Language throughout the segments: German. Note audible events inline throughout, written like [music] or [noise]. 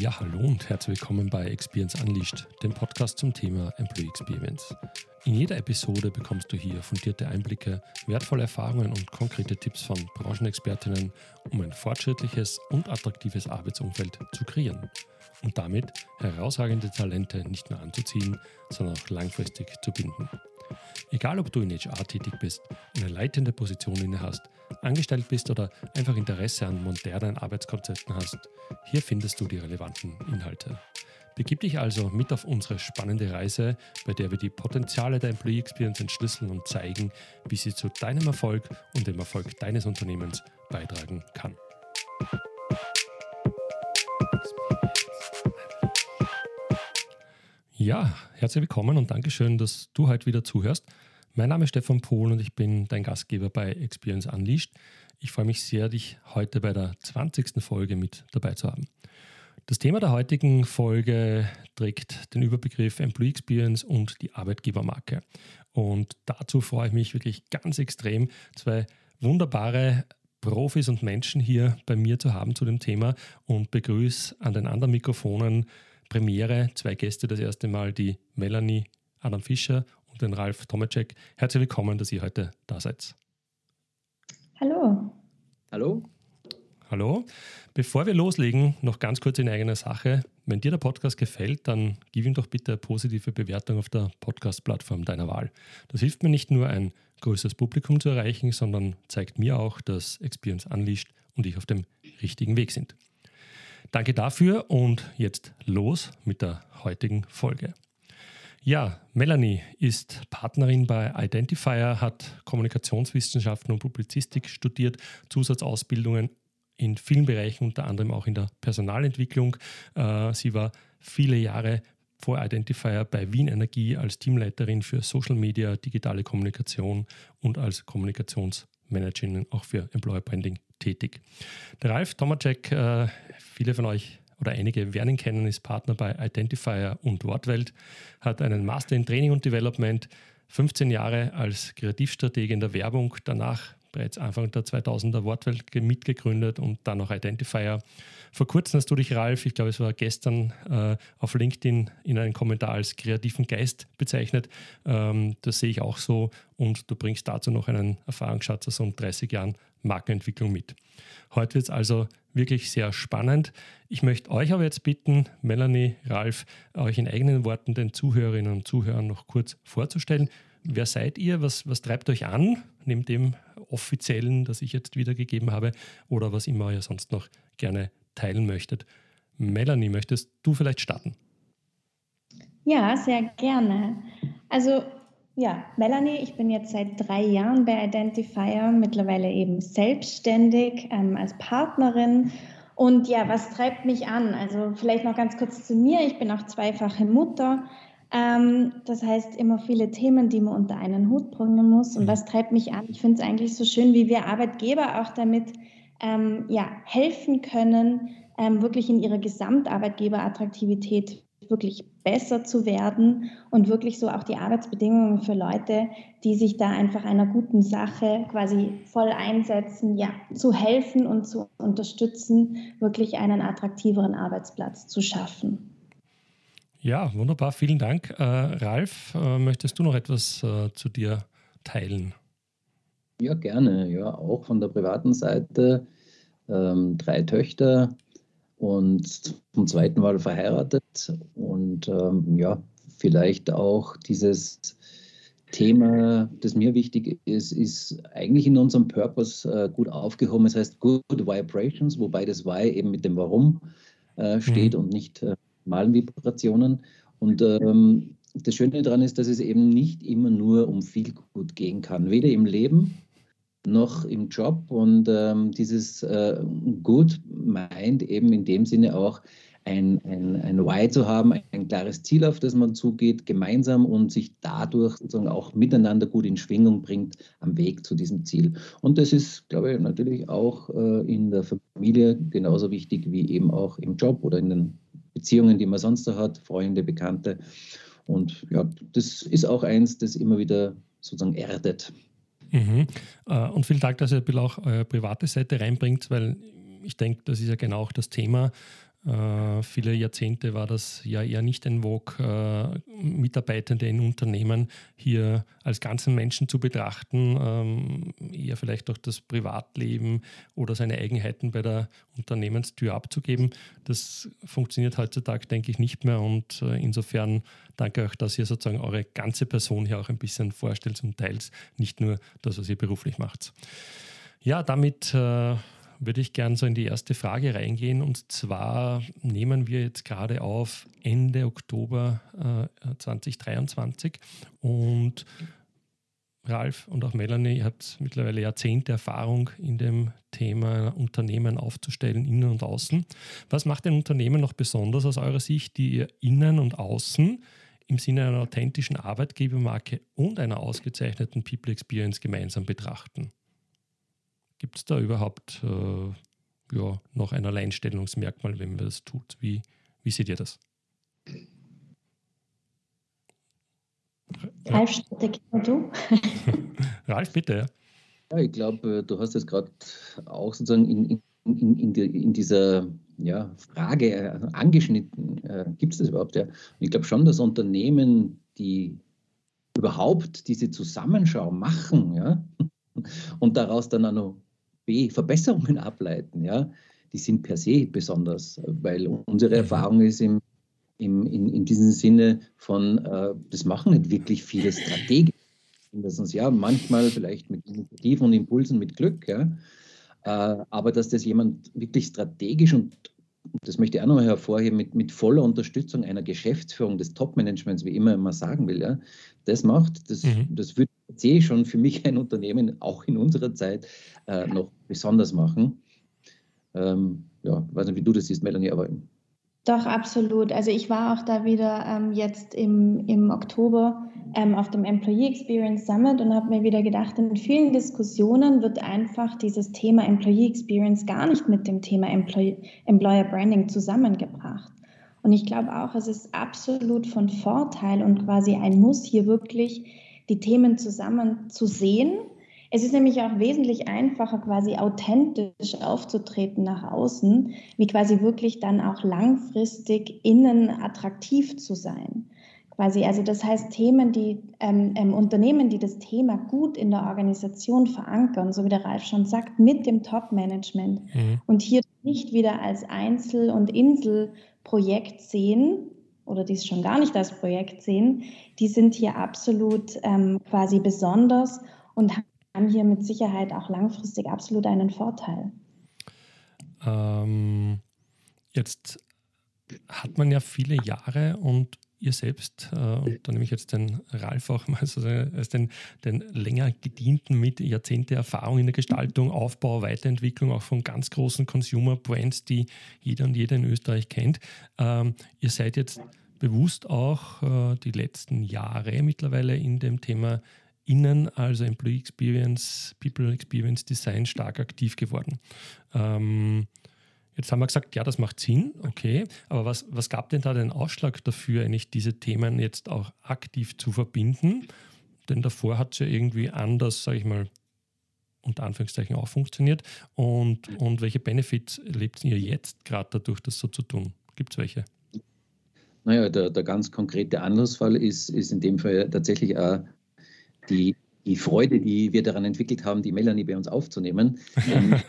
Ja, hallo und herzlich willkommen bei Experience Unleashed, dem Podcast zum Thema Employee Experience. In jeder Episode bekommst du hier fundierte Einblicke, wertvolle Erfahrungen und konkrete Tipps von Branchenexpertinnen, um ein fortschrittliches und attraktives Arbeitsumfeld zu kreieren und damit herausragende Talente nicht nur anzuziehen, sondern auch langfristig zu binden. Egal, ob du in HR tätig bist, eine leitende Position inne hast, angestellt bist oder einfach Interesse an modernen Arbeitskonzepten hast, hier findest du die relevanten Inhalte. Begib dich also mit auf unsere spannende Reise, bei der wir die Potenziale der Employee Experience entschlüsseln und zeigen, wie sie zu deinem Erfolg und dem Erfolg deines Unternehmens beitragen kann. Ja, herzlich willkommen und Dankeschön, dass du heute wieder zuhörst. Mein Name ist Stefan Pohl und ich bin dein Gastgeber bei Experience Unleashed. Ich freue mich sehr, dich heute bei der 20. Folge mit dabei zu haben. Das Thema der heutigen Folge trägt den Überbegriff Employee Experience und die Arbeitgebermarke. Und dazu freue ich mich wirklich ganz extrem, zwei wunderbare Profis und Menschen hier bei mir zu haben zu dem Thema und begrüße an den anderen Mikrofonen Premiere, zwei Gäste das erste Mal, die Melanie Adam Fischer und den Ralf Tomacek. Herzlich willkommen, dass ihr heute da seid. Hallo. Hallo. Hallo. Bevor wir loslegen, noch ganz kurz in eigener Sache. Wenn dir der Podcast gefällt, dann gib ihm doch bitte eine positive Bewertung auf der Podcast-Plattform deiner Wahl. Das hilft mir nicht nur, ein größeres Publikum zu erreichen, sondern zeigt mir auch, dass Experience Unleashed und ich auf dem richtigen Weg sind. Danke dafür und jetzt los mit der heutigen Folge. Ja, Melanie ist Partnerin bei Identifier, hat Kommunikationswissenschaften und Publizistik studiert, Zusatzausbildungen in vielen Bereichen, unter anderem auch in der Personalentwicklung. Äh, sie war viele Jahre vor Identifier bei Wien Energie als Teamleiterin für Social Media, digitale Kommunikation und als Kommunikationsmanagerin auch für Employer Branding tätig. Der Ralf Tomacek, äh, viele von euch oder einige werden kennen, ist Partner bei Identifier und Wortwelt, hat einen Master in Training und Development, 15 Jahre als Kreativstratege in der Werbung, danach bereits Anfang der 2000er Wortwelt mitgegründet und dann noch Identifier. Vor kurzem hast du dich, Ralf, ich glaube, es war gestern äh, auf LinkedIn in einem Kommentar als kreativen Geist bezeichnet. Ähm, das sehe ich auch so und du bringst dazu noch einen Erfahrungsschatz aus um 30 Jahren Markenentwicklung mit. Heute wird es also wirklich sehr spannend. Ich möchte euch aber jetzt bitten, Melanie, Ralf, euch in eigenen Worten den Zuhörerinnen und Zuhörern noch kurz vorzustellen. Wer seid ihr? Was, was treibt euch an, neben dem offiziellen, das ich jetzt wiedergegeben habe, oder was immer ihr sonst noch gerne teilen möchtet? Melanie, möchtest du vielleicht starten? Ja, sehr gerne. Also ja, Melanie, ich bin jetzt seit drei Jahren bei Identifier, mittlerweile eben selbstständig ähm, als Partnerin. Und ja, was treibt mich an? Also vielleicht noch ganz kurz zu mir. Ich bin auch zweifache Mutter. Ähm, das heißt, immer viele Themen, die man unter einen Hut bringen muss. Und mhm. was treibt mich an? Ich finde es eigentlich so schön, wie wir Arbeitgeber auch damit ähm, ja, helfen können, ähm, wirklich in ihrer Gesamtarbeitgeberattraktivität wirklich besser zu werden und wirklich so auch die Arbeitsbedingungen für Leute, die sich da einfach einer guten Sache quasi voll einsetzen, ja, zu helfen und zu unterstützen, wirklich einen attraktiveren Arbeitsplatz zu schaffen. Ja, wunderbar, vielen Dank. Äh, Ralf, äh, möchtest du noch etwas äh, zu dir teilen? Ja, gerne. Ja, auch von der privaten Seite. Ähm, drei Töchter, und zum zweiten Mal verheiratet und ähm, ja, vielleicht auch dieses Thema, das mir wichtig ist, ist eigentlich in unserem Purpose äh, gut aufgehoben. Es heißt Good Vibrations, wobei das Why eben mit dem Warum äh, steht mhm. und nicht äh, Vibrationen. Und ähm, das Schöne daran ist, dass es eben nicht immer nur um viel gut gehen kann, weder im Leben noch im Job und ähm, dieses äh, Gut meint eben in dem Sinne auch ein, ein, ein Why zu haben, ein klares Ziel, auf das man zugeht, gemeinsam und sich dadurch sozusagen auch miteinander gut in Schwingung bringt am Weg zu diesem Ziel. Und das ist, glaube ich, natürlich auch äh, in der Familie genauso wichtig wie eben auch im Job oder in den Beziehungen, die man sonst so hat, Freunde, Bekannte. Und ja, das ist auch eins, das immer wieder sozusagen erdet. Mhm. Äh, und vielen Dank, dass ihr ein bisschen auch eure private Seite reinbringt, weil ich denke, das ist ja genau auch das Thema. Äh, viele Jahrzehnte war das ja eher nicht en vogue, äh, Mitarbeitende in Unternehmen hier als ganzen Menschen zu betrachten, ähm, eher vielleicht auch das Privatleben oder seine Eigenheiten bei der Unternehmenstür abzugeben. Das funktioniert heutzutage, denke ich, nicht mehr und äh, insofern danke auch, dass ihr sozusagen eure ganze Person hier auch ein bisschen vorstellt und teils nicht nur das, was ihr beruflich macht. Ja, damit äh, würde ich gerne so in die erste Frage reingehen. Und zwar nehmen wir jetzt gerade auf Ende Oktober äh, 2023. Und Ralf und auch Melanie, ihr habt mittlerweile Jahrzehnte Erfahrung in dem Thema Unternehmen aufzustellen, innen und außen. Was macht ein Unternehmen noch besonders aus eurer Sicht, die ihr innen und außen im Sinne einer authentischen Arbeitgebermarke und einer ausgezeichneten People Experience gemeinsam betrachten? Gibt es da überhaupt äh, ja, noch ein Alleinstellungsmerkmal, wenn man das tut? Wie, wie seht ihr das? Ralf, du? [laughs] Ralf, bitte. Ja, ja ich glaube, äh, du hast es gerade auch sozusagen in, in, in, die, in, dieser ja, Frage äh, angeschnitten. Äh, Gibt es das überhaupt? Ja? Und ich glaube schon, dass Unternehmen, die überhaupt diese Zusammenschau machen ja, und daraus dann auch noch B, Verbesserungen ableiten, ja, die sind per se besonders, weil unsere mhm. Erfahrung ist im, im, in, in diesem Sinne von, äh, das machen nicht wirklich viele strategisch. Mindestens, ja, manchmal vielleicht mit Initiativen und Impulsen mit Glück, ja, äh, aber dass das jemand wirklich strategisch und das möchte ich auch nochmal hervorheben, mit, mit voller Unterstützung einer Geschäftsführung des Top-Managements, wie immer man sagen will, ja, das macht, das, mhm. das würde ich schon für mich ein Unternehmen, auch in unserer Zeit, äh, noch besonders machen. Ähm, ja, weiß nicht, wie du das siehst, Melanie, aber. Doch, absolut. Also ich war auch da wieder ähm, jetzt im, im Oktober ähm, auf dem Employee Experience Summit und habe mir wieder gedacht, in vielen Diskussionen wird einfach dieses Thema Employee Experience gar nicht mit dem Thema Employ Employer Branding zusammengebracht. Und ich glaube auch, es ist absolut von Vorteil und quasi ein Muss hier wirklich die Themen zusammen zu sehen. Es ist nämlich auch wesentlich einfacher, quasi authentisch aufzutreten nach außen, wie quasi wirklich dann auch langfristig innen attraktiv zu sein. Quasi, also das heißt, Themen, die ähm, ähm, Unternehmen, die das Thema gut in der Organisation verankern, so wie der Ralf schon sagt, mit dem Top-Management mhm. und hier nicht wieder als Einzel- und Inselprojekt sehen, oder die es schon gar nicht als Projekt sehen, die sind hier absolut ähm, quasi besonders und haben hier mit Sicherheit auch langfristig absolut einen Vorteil. Ähm, jetzt hat man ja viele Jahre und ihr selbst, äh, und da nehme ich jetzt den Ralf auch mal so als den, den länger gedienten mit Jahrzehnte Erfahrung in der Gestaltung, Aufbau, Weiterentwicklung auch von ganz großen Consumer Brands, die jeder und jeder in Österreich kennt. Ähm, ihr seid jetzt bewusst auch äh, die letzten Jahre mittlerweile in dem Thema Innen, also Employee Experience, People Experience Design stark aktiv geworden. Ähm, Jetzt haben wir gesagt, ja, das macht Sinn, okay. Aber was, was gab denn da den Ausschlag dafür, eigentlich diese Themen jetzt auch aktiv zu verbinden? Denn davor hat es ja irgendwie anders, sage ich mal, unter Anführungszeichen auch funktioniert. Und, und welche Benefits erlebt ihr jetzt gerade dadurch, das so zu tun? Gibt es welche? Naja, der, der ganz konkrete Anlassfall ist, ist in dem Fall tatsächlich auch die, die Freude, die wir daran entwickelt haben, die Melanie bei uns aufzunehmen. [laughs]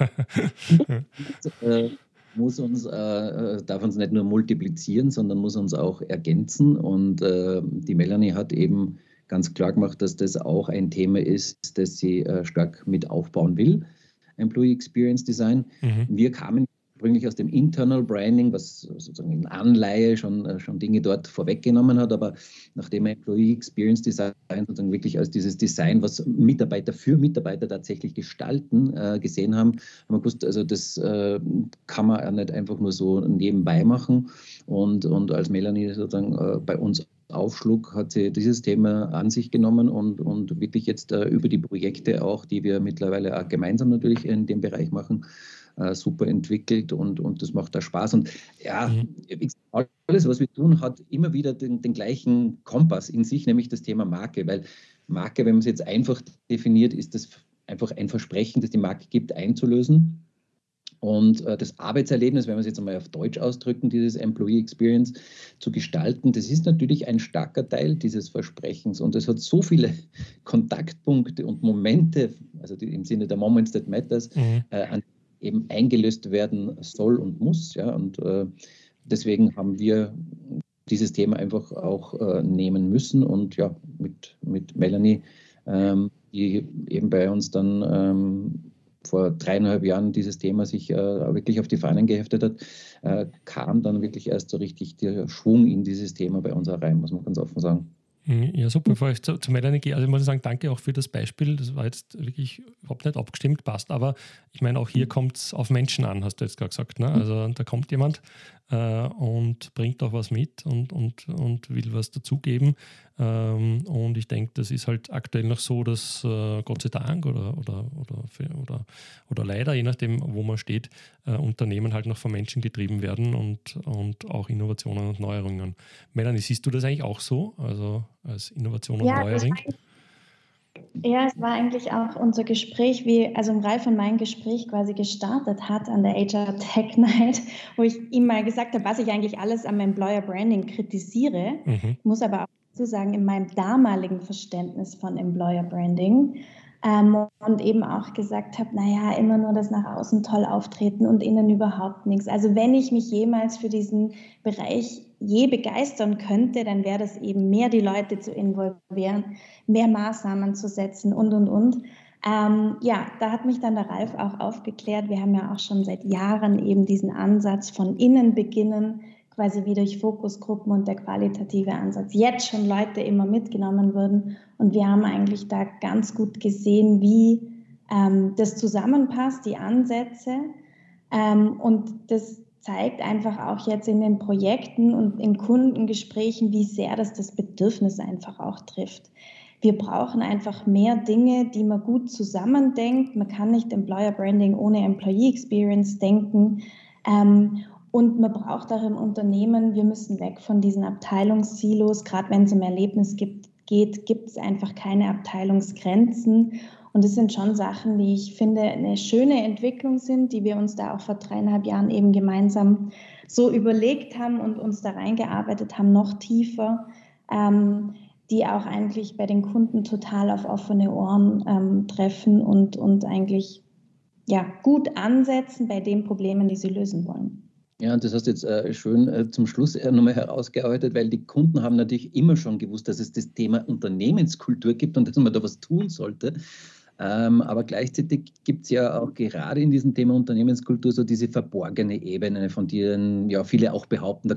[laughs] muss uns, äh, äh, darf uns nicht nur multiplizieren, sondern muss uns auch ergänzen. Und äh, die Melanie hat eben ganz klar gemacht, dass das auch ein Thema ist, das sie äh, stark mit aufbauen will. Employee Experience Design. Mhm. Wir kamen ursprünglich aus dem Internal Branding, was sozusagen in Anleihe schon, äh, schon Dinge dort vorweggenommen hat, aber nachdem Employee Experience Design sozusagen wirklich als dieses Design, was Mitarbeiter für Mitarbeiter tatsächlich gestalten, äh, gesehen haben, haben wir gewusst, also das äh, kann man ja nicht einfach nur so nebenbei machen. Und, und als Melanie sozusagen äh, bei uns aufschlug, hat sie dieses Thema an sich genommen und, und wirklich jetzt äh, über die Projekte auch, die wir mittlerweile auch gemeinsam natürlich in dem Bereich machen, super entwickelt und, und das macht da Spaß. Und ja, mhm. alles, was wir tun, hat immer wieder den, den gleichen Kompass in sich, nämlich das Thema Marke, weil Marke, wenn man es jetzt einfach definiert, ist das einfach ein Versprechen, das die Marke gibt, einzulösen. Und äh, das Arbeitserlebnis, wenn wir es jetzt einmal auf Deutsch ausdrücken, dieses Employee Experience zu gestalten, das ist natürlich ein starker Teil dieses Versprechens. Und es hat so viele [laughs] Kontaktpunkte und Momente, also die, im Sinne der Moments that matters, mhm. äh, an eben eingelöst werden soll und muss. Ja? Und äh, deswegen haben wir dieses Thema einfach auch äh, nehmen müssen und ja, mit, mit Melanie, ähm, die eben bei uns dann ähm, vor dreieinhalb Jahren dieses Thema sich äh, wirklich auf die Fahnen geheftet hat, äh, kam dann wirklich erst so richtig der Schwung in dieses Thema bei uns rein, muss man ganz offen sagen. Mhm, ja, super. Bevor ich zu, zu Melanie gehe, also ich muss sagen, danke auch für das Beispiel. Das war jetzt wirklich überhaupt nicht abgestimmt, passt. Aber ich meine, auch hier kommt es auf Menschen an, hast du jetzt gerade gesagt. Ne? Also da kommt jemand äh, und bringt auch was mit und, und, und will was dazugeben. Ähm, und ich denke, das ist halt aktuell noch so, dass äh, Gott sei Dank oder, oder, oder, oder, oder leider, je nachdem, wo man steht, äh, Unternehmen halt noch von Menschen getrieben werden und, und auch Innovationen und Neuerungen. Melanie, siehst du das eigentlich auch so, also als Innovation und ja, Neuerung? Ja, es war eigentlich auch unser Gespräch, wie also Ralf und mein Gespräch quasi gestartet hat an der HR Tech Night, wo ich ihm mal gesagt habe, was ich eigentlich alles am Employer Branding kritisiere. Mhm. muss aber auch dazu sagen, in meinem damaligen Verständnis von Employer Branding ähm, und eben auch gesagt habe, naja, immer nur das nach außen toll auftreten und innen überhaupt nichts. Also wenn ich mich jemals für diesen Bereich je begeistern könnte, dann wäre das eben mehr die Leute zu involvieren, mehr Maßnahmen zu setzen und, und, und. Ähm, ja, da hat mich dann der Ralf auch aufgeklärt. Wir haben ja auch schon seit Jahren eben diesen Ansatz von innen beginnen, quasi wie durch Fokusgruppen und der qualitative Ansatz jetzt schon Leute immer mitgenommen würden. Und wir haben eigentlich da ganz gut gesehen, wie ähm, das zusammenpasst, die Ansätze. Ähm, und das zeigt einfach auch jetzt in den Projekten und in Kundengesprächen, wie sehr das das Bedürfnis einfach auch trifft. Wir brauchen einfach mehr Dinge, die man gut zusammendenkt. Man kann nicht Employer Branding ohne Employee Experience denken. Ähm, und man braucht auch im Unternehmen, wir müssen weg von diesen Abteilungssilos. Gerade wenn es um Erlebnis gibt, geht, gibt es einfach keine Abteilungsgrenzen. Und das sind schon Sachen, die ich finde eine schöne Entwicklung sind, die wir uns da auch vor dreieinhalb Jahren eben gemeinsam so überlegt haben und uns da reingearbeitet haben, noch tiefer, ähm, die auch eigentlich bei den Kunden total auf offene Ohren ähm, treffen und, und eigentlich ja, gut ansetzen bei den Problemen, die sie lösen wollen. Ja, und das hast du jetzt äh, schön äh, zum Schluss äh, nochmal herausgearbeitet, weil die Kunden haben natürlich immer schon gewusst, dass es das Thema Unternehmenskultur gibt und dass man da was tun sollte. Ähm, aber gleichzeitig gibt es ja auch gerade in diesem Thema Unternehmenskultur so diese verborgene Ebene, von denen ja viele auch behaupten, da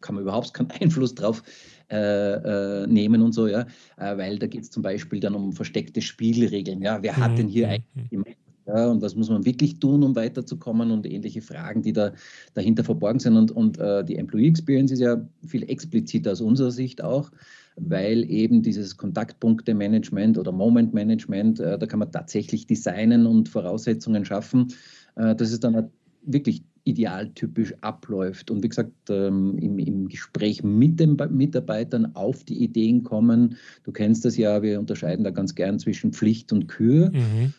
kann man überhaupt keinen [laughs] Einfluss drauf äh, äh, nehmen und so, ja, äh, weil da geht es zum Beispiel dann um versteckte Spielregeln. Ja, wer hat denn hier mhm. eigentlich ja, und was muss man wirklich tun, um weiterzukommen und ähnliche Fragen, die da dahinter verborgen sind. Und, und äh, die Employee Experience ist ja viel expliziter aus unserer Sicht auch, weil eben dieses Kontaktpunkte-Management oder Moment-Management, äh, da kann man tatsächlich designen und Voraussetzungen schaffen, äh, dass es dann wirklich idealtypisch abläuft. Und wie gesagt, ähm, im, im, Gespräch mit den Mitarbeitern auf die Ideen kommen. Du kennst das ja, wir unterscheiden da ganz gern zwischen Pflicht und Kür. Mhm.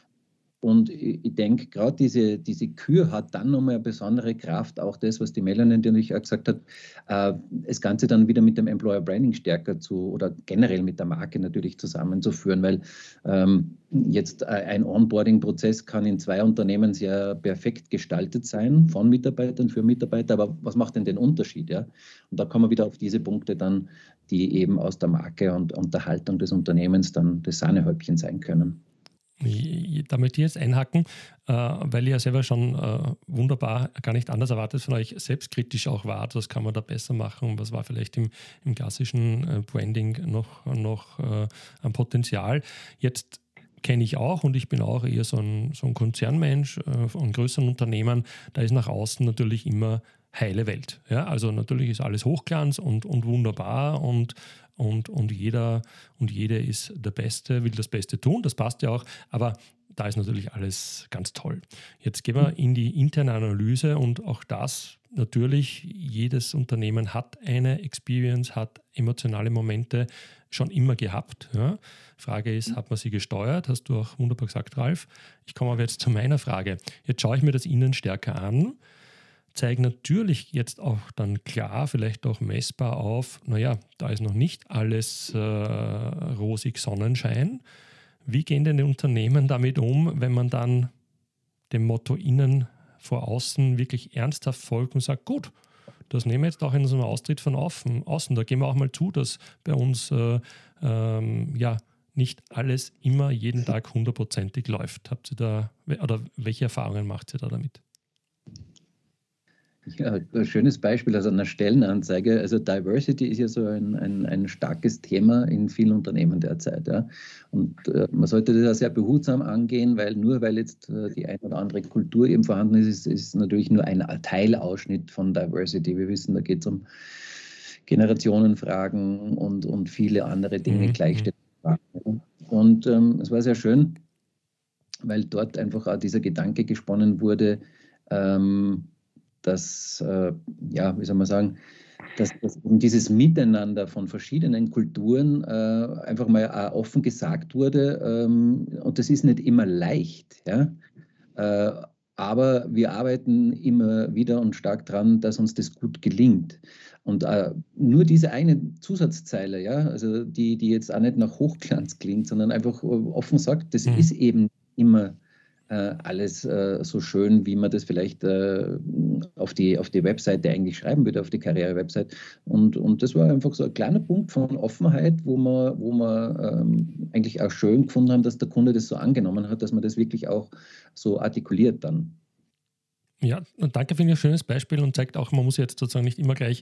Und ich denke, gerade diese, diese Kür hat dann nochmal eine besondere Kraft, auch das, was die Melanie natürlich auch gesagt hat, äh, das Ganze dann wieder mit dem Employer Branding stärker zu oder generell mit der Marke natürlich zusammenzuführen, weil ähm, jetzt ein Onboarding-Prozess kann in zwei Unternehmen sehr perfekt gestaltet sein, von Mitarbeitern für Mitarbeiter, aber was macht denn den Unterschied? Ja? Und da kommen wir wieder auf diese Punkte dann, die eben aus der Marke und, und der Haltung des Unternehmens dann das Sahnehäubchen sein können. Da möchte ich jetzt einhaken, äh, weil ihr ja selber schon äh, wunderbar, gar nicht anders erwartet von euch, selbstkritisch auch wart. Was kann man da besser machen? Was war vielleicht im, im klassischen äh, Branding noch, noch ein Potenzial? Jetzt kenne ich auch und ich bin auch eher so ein, so ein Konzernmensch von größeren Unternehmen. Da ist nach außen natürlich immer heile Welt. Ja, also natürlich ist alles Hochglanz und, und wunderbar und und, und jeder und jede ist der Beste, will das Beste tun, das passt ja auch, aber da ist natürlich alles ganz toll. Jetzt gehen wir in die interne Analyse und auch das natürlich, jedes Unternehmen hat eine Experience, hat emotionale Momente schon immer gehabt. Ja. Frage ist, hat man sie gesteuert? Hast du auch wunderbar gesagt, Ralf. Ich komme aber jetzt zu meiner Frage. Jetzt schaue ich mir das innen stärker an, zeige natürlich jetzt auch dann klar, vielleicht auch messbar auf, naja, da ist noch nicht alles äh, rosig Sonnenschein. Wie gehen denn die Unternehmen damit um, wenn man dann dem Motto innen vor außen wirklich ernsthaft folgt und sagt, gut, das nehmen wir jetzt auch in unserem Austritt von außen. Da gehen wir auch mal zu, dass bei uns äh, ähm, ja nicht alles immer jeden Tag hundertprozentig läuft. Habt ihr da oder welche Erfahrungen macht ihr da damit? Ja, ein schönes Beispiel aus einer Stellenanzeige. Also Diversity ist ja so ein, ein, ein starkes Thema in vielen Unternehmen derzeit. Ja. Und äh, man sollte das ja sehr behutsam angehen, weil nur weil jetzt äh, die eine oder andere Kultur eben vorhanden ist, ist, ist natürlich nur ein Teilausschnitt von Diversity. Wir wissen, da geht es um Generationenfragen und, und viele andere Dinge, mhm. Gleichstellungsfragen. Und ähm, es war sehr schön, weil dort einfach auch dieser Gedanke gesponnen wurde, ähm, dass, äh, ja, wie soll man sagen, dass, dass dieses Miteinander von verschiedenen Kulturen äh, einfach mal offen gesagt wurde. Ähm, und das ist nicht immer leicht. Ja? Äh, aber wir arbeiten immer wieder und stark daran, dass uns das gut gelingt. Und äh, nur diese eine Zusatzzeile, ja, also die, die jetzt auch nicht nach Hochglanz klingt, sondern einfach offen sagt, das mhm. ist eben immer äh, alles äh, so schön, wie man das vielleicht äh, auf, die, auf die Webseite eigentlich schreiben würde, auf die Karriere-Website. Und, und das war einfach so ein kleiner Punkt von Offenheit, wo wir, wo wir ähm, eigentlich auch schön gefunden haben, dass der Kunde das so angenommen hat, dass man das wirklich auch so artikuliert dann. Ja, danke für ein schönes Beispiel und zeigt auch, man muss jetzt sozusagen nicht immer gleich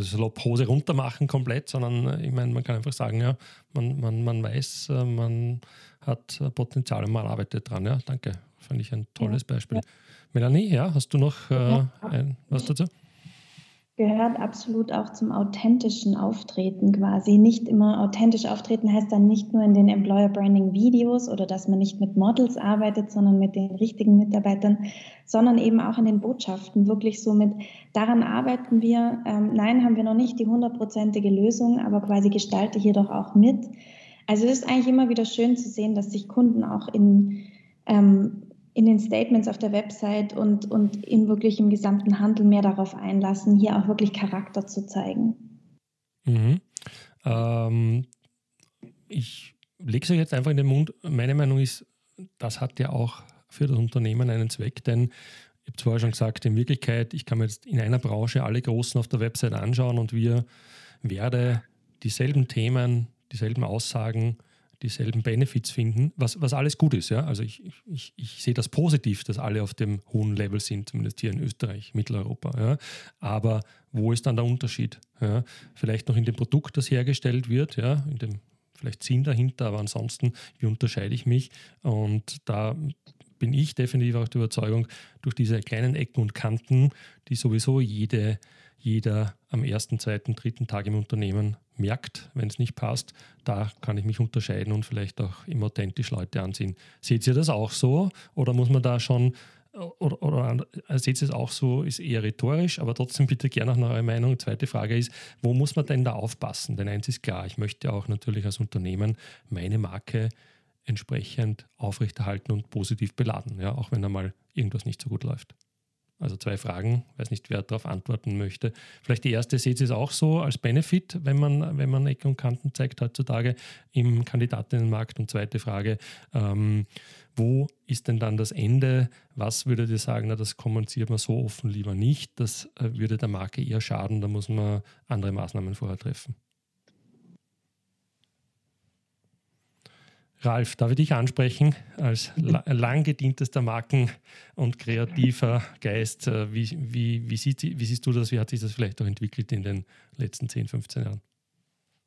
salopp Hose runter machen komplett, sondern äh, ich meine, man kann einfach sagen, ja, man, man, man weiß, äh, man hat äh, Potenzial und man arbeitet dran. Ja, danke. Fand ich ein tolles ja. Beispiel. Melanie, ja, hast du noch äh, ein, was dazu? Gehört absolut auch zum authentischen Auftreten quasi. Nicht immer authentisch auftreten heißt dann nicht nur in den Employer Branding Videos oder dass man nicht mit Models arbeitet, sondern mit den richtigen Mitarbeitern, sondern eben auch in den Botschaften. Wirklich so mit, daran arbeiten wir. Ähm, nein, haben wir noch nicht die hundertprozentige Lösung, aber quasi gestalte hier doch auch mit. Also es ist eigentlich immer wieder schön zu sehen, dass sich Kunden auch in ähm, in den Statements auf der Website und, und in wirklich im gesamten Handel mehr darauf einlassen, hier auch wirklich Charakter zu zeigen. Mhm. Ähm, ich lege es euch jetzt einfach in den Mund. Meine Meinung ist, das hat ja auch für das Unternehmen einen Zweck, denn ich habe vorher schon gesagt, in Wirklichkeit, ich kann mir jetzt in einer Branche alle Großen auf der Website anschauen und wir werde dieselben Themen, dieselben Aussagen dieselben Benefits finden, was, was alles gut ist. Ja? Also ich, ich, ich sehe das positiv, dass alle auf dem hohen Level sind, zumindest hier in Österreich, Mitteleuropa. Ja? Aber wo ist dann der Unterschied? Ja? Vielleicht noch in dem Produkt, das hergestellt wird, ja? in dem vielleicht Sinn dahinter, aber ansonsten, wie unterscheide ich mich? Und da bin ich definitiv auch der Überzeugung, durch diese kleinen Ecken und Kanten, die sowieso jede, jeder am ersten, zweiten, dritten Tag im Unternehmen merkt, wenn es nicht passt, da kann ich mich unterscheiden und vielleicht auch immer authentisch Leute anziehen. Seht ihr das auch so oder muss man da schon, oder, oder äh, seht ihr es auch so, ist eher rhetorisch, aber trotzdem bitte gerne nach eurer Meinung. Zweite Frage ist, wo muss man denn da aufpassen? Denn eins ist klar, ich möchte auch natürlich als Unternehmen meine Marke entsprechend aufrechterhalten und positiv beladen, ja, auch wenn einmal irgendwas nicht so gut läuft. Also zwei Fragen, weiß nicht, wer darauf antworten möchte. Vielleicht die erste, seht ihr es auch so als Benefit, wenn man, wenn man Ecken und Kanten zeigt heutzutage im Kandidatinnenmarkt? Und zweite Frage, ähm, wo ist denn dann das Ende? Was würdet ihr sagen, na, das kommuniziert man so offen lieber nicht, das äh, würde der Marke eher schaden, da muss man andere Maßnahmen vorher treffen? Ralf, darf ich dich ansprechen als lang gedientester Marken- und kreativer Geist? Äh, wie, wie, wie, sieht, wie siehst du das? Wie hat sich das vielleicht auch entwickelt in den letzten 10, 15 Jahren?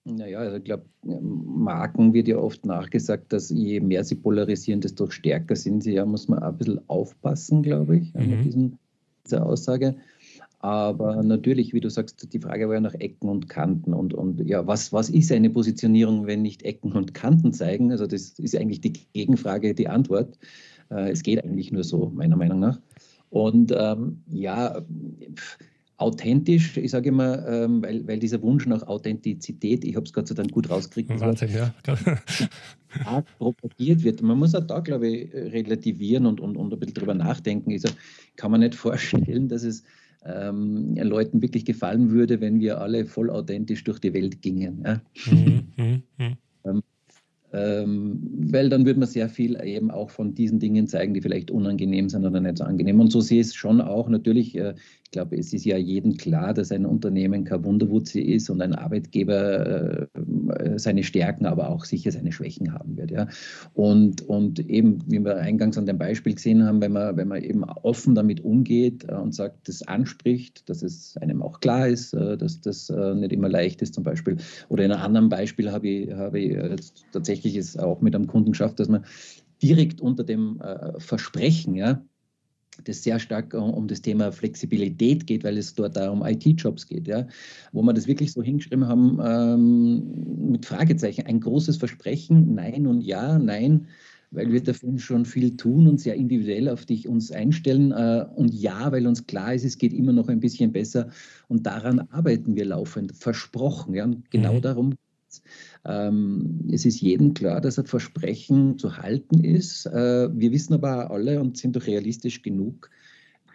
Naja, also ich glaube, Marken wird ja oft nachgesagt, dass je mehr sie polarisieren, desto stärker sind sie. Ja, muss man ein bisschen aufpassen, glaube ich, mhm. mit diesem, dieser Aussage. Aber natürlich, wie du sagst, die Frage war ja nach Ecken und Kanten. Und, und ja, was, was ist eine Positionierung, wenn nicht Ecken und Kanten zeigen? Also das ist eigentlich die Gegenfrage, die Antwort. Äh, es geht eigentlich nur so, meiner Meinung nach. Und ähm, ja, authentisch, ich sage immer, ähm, weil, weil dieser Wunsch nach Authentizität, ich habe es Gott sei Dank gut rausgekriegt, Wahnsinn, ja. [laughs] propagiert wird. Man muss auch da, glaube ich, relativieren und, und, und ein bisschen drüber nachdenken. Ich sag, kann man nicht vorstellen, dass es ähm, Leuten wirklich gefallen würde, wenn wir alle voll authentisch durch die Welt gingen. Ja? Mhm, mh, mh. Ähm, ähm, weil dann würde man sehr viel eben auch von diesen Dingen zeigen, die vielleicht unangenehm sind oder nicht so angenehm. Und so sehe ich es schon auch. Natürlich, äh, ich glaube, es ist ja jedem klar, dass ein Unternehmen kein Wunderwutzi ist und ein Arbeitgeber äh, seine Stärken, aber auch sicher seine Schwächen haben wird. Ja. Und, und eben, wie wir eingangs an dem Beispiel gesehen haben, wenn man, wenn man eben offen damit umgeht äh, und sagt, das anspricht, dass es einem auch klar ist, äh, dass das äh, nicht immer leicht ist zum Beispiel. Oder in einem anderen Beispiel habe ich, habe ich tatsächlich es auch mit einem Kunden geschafft, dass man direkt unter dem äh, Versprechen, ja, das sehr stark um das Thema Flexibilität geht, weil es dort auch um IT-Jobs geht, ja, wo wir das wirklich so hingeschrieben haben ähm, mit Fragezeichen. Ein großes Versprechen, nein und ja, nein, weil wir dafür schon viel tun und sehr individuell auf dich uns einstellen. Äh, und ja, weil uns klar ist, es geht immer noch ein bisschen besser und daran arbeiten wir laufend, versprochen. Ja, und genau mhm. darum es ist jedem klar, dass ein Versprechen zu halten ist. Äh, wir wissen aber alle und sind doch realistisch genug,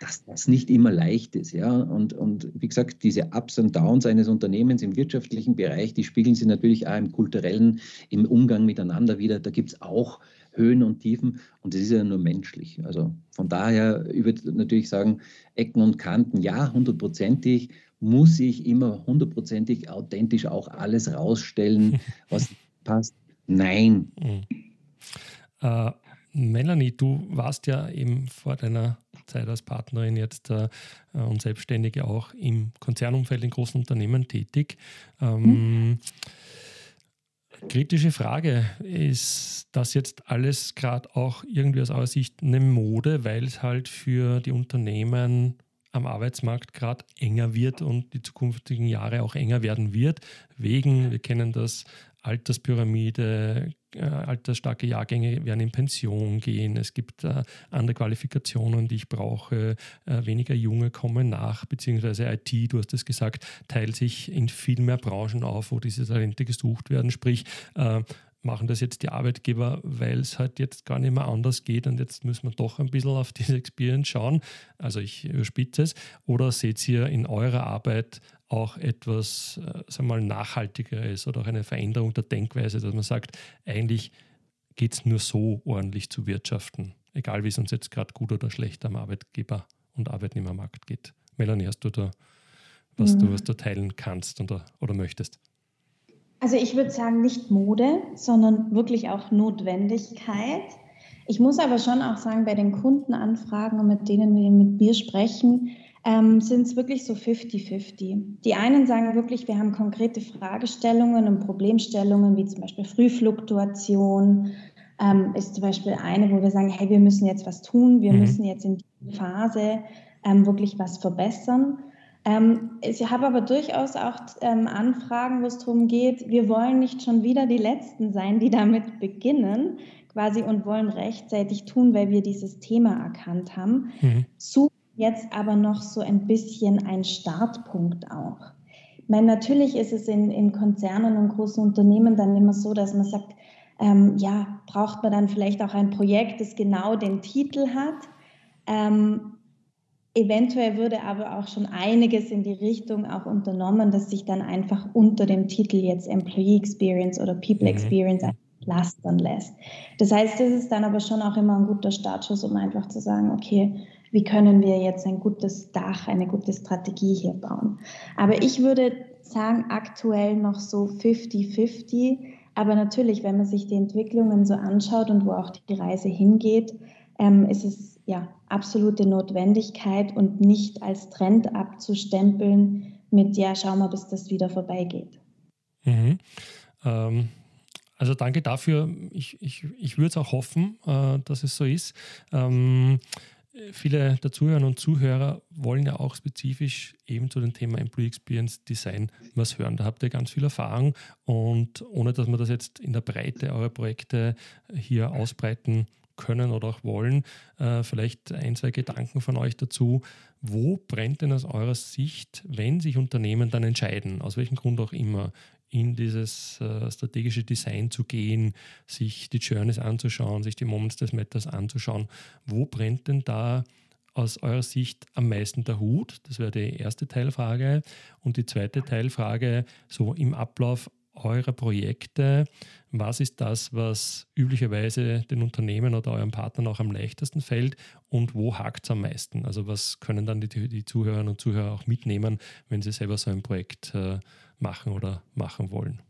dass das nicht immer leicht ist. Ja? Und, und wie gesagt, diese Ups und Downs eines Unternehmens im wirtschaftlichen Bereich, die spiegeln sich natürlich auch im kulturellen, im Umgang miteinander wieder. Da gibt es auch Höhen und Tiefen und das ist ja nur menschlich. Also von daher, ich würde natürlich sagen, Ecken und Kanten, ja, hundertprozentig, muss ich immer hundertprozentig authentisch auch alles rausstellen, [laughs] was passt? Nein. Mhm. Äh, Melanie, du warst ja eben vor deiner Zeit als Partnerin jetzt äh, und Selbstständige auch im Konzernumfeld in großen Unternehmen tätig. Ähm, mhm. Kritische Frage, ist das jetzt alles gerade auch irgendwie aus eurer Sicht eine Mode, weil es halt für die Unternehmen am Arbeitsmarkt gerade enger wird und die zukünftigen Jahre auch enger werden wird, wegen, wir kennen das, Alterspyramide, äh, altersstarke Jahrgänge werden in Pension gehen, es gibt äh, andere Qualifikationen, die ich brauche, äh, weniger Junge kommen nach, beziehungsweise IT, du hast es gesagt, teilt sich in viel mehr Branchen auf, wo diese Talente gesucht werden, sprich, äh, machen das jetzt die Arbeitgeber, weil es halt jetzt gar nicht mehr anders geht und jetzt müssen wir doch ein bisschen auf [laughs] diese Experience schauen. Also ich überspitze es. Oder seht ihr in eurer Arbeit auch etwas, äh, sagen wir mal, nachhaltigeres oder auch eine Veränderung der Denkweise, dass man sagt, eigentlich geht es nur so ordentlich zu wirtschaften, egal wie es uns jetzt gerade gut oder schlecht am Arbeitgeber- und Arbeitnehmermarkt geht. Melanie, hast du da was, mhm. du, was du teilen kannst oder, oder möchtest? Also ich würde sagen, nicht Mode, sondern wirklich auch Notwendigkeit. Ich muss aber schon auch sagen, bei den Kundenanfragen und mit denen wir mit mir sprechen, ähm, sind es wirklich so 50-50. Die einen sagen wirklich, wir haben konkrete Fragestellungen und Problemstellungen, wie zum Beispiel Frühfluktuation, ähm, ist zum Beispiel eine, wo wir sagen, hey, wir müssen jetzt was tun, wir mhm. müssen jetzt in dieser Phase ähm, wirklich was verbessern. Ähm, ich habe aber durchaus auch ähm, Anfragen, wo es darum geht, wir wollen nicht schon wieder die Letzten sein, die damit beginnen, quasi und wollen rechtzeitig tun, weil wir dieses Thema erkannt haben. Mhm. Suchen jetzt aber noch so ein bisschen ein Startpunkt auch. Ich meine, natürlich ist es in, in Konzernen und großen Unternehmen dann immer so, dass man sagt, ähm, ja, braucht man dann vielleicht auch ein Projekt, das genau den Titel hat. Ähm, Eventuell würde aber auch schon einiges in die Richtung auch unternommen, dass sich dann einfach unter dem Titel jetzt Employee Experience oder People mhm. Experience lastern lässt. Das heißt, das ist dann aber schon auch immer ein guter Startschuss, um einfach zu sagen, okay, wie können wir jetzt ein gutes Dach, eine gute Strategie hier bauen. Aber ich würde sagen, aktuell noch so 50-50. Aber natürlich, wenn man sich die Entwicklungen so anschaut und wo auch die Reise hingeht, ähm, ist es ja absolute Notwendigkeit und nicht als Trend abzustempeln mit, ja, schau mal, bis das wieder vorbeigeht. Mhm. Ähm, also danke dafür. Ich, ich, ich würde es auch hoffen, äh, dass es so ist. Ähm, viele der Zuhörer und Zuhörer wollen ja auch spezifisch eben zu dem Thema Employee Experience Design was hören. Da habt ihr ganz viel Erfahrung und ohne dass wir das jetzt in der Breite eurer Projekte hier ausbreiten können oder auch wollen, äh, vielleicht ein, zwei Gedanken von euch dazu. Wo brennt denn aus eurer Sicht, wenn sich Unternehmen dann entscheiden, aus welchem Grund auch immer, in dieses äh, strategische Design zu gehen, sich die Journeys anzuschauen, sich die Moments des Matters anzuschauen. Wo brennt denn da aus eurer Sicht am meisten der Hut? Das wäre die erste Teilfrage. Und die zweite Teilfrage, so im Ablauf eurer Projekte, was ist das, was üblicherweise den Unternehmen oder euren Partnern auch am leichtesten fällt und wo hakt es am meisten? Also was können dann die, die Zuhörerinnen und Zuhörer auch mitnehmen, wenn sie selber so ein Projekt äh, machen oder machen wollen?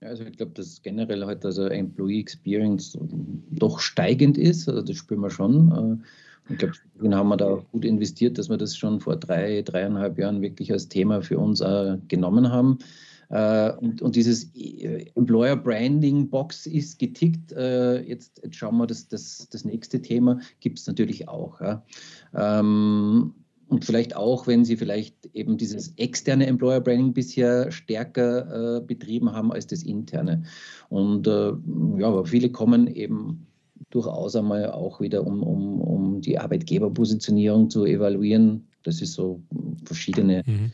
Also ich glaube, dass generell halt also Employee Experience doch steigend ist. Also das spüren wir schon. Äh, ich glaube, den haben wir da gut investiert, dass wir das schon vor drei, dreieinhalb Jahren wirklich als Thema für uns äh, genommen haben. Äh, und, und, dieses Employer Branding Box ist getickt. jetzt, jetzt schauen wir, das, das, das nächste Thema gibt es natürlich auch. Ja. Ähm, und vielleicht auch, wenn Sie vielleicht eben dieses externe Employer Branding bisher stärker äh, betrieben haben als das interne. Und äh, ja, aber viele kommen eben durchaus einmal auch wieder, um, um, um die Arbeitgeberpositionierung zu evaluieren. Das ist so verschiedene mhm.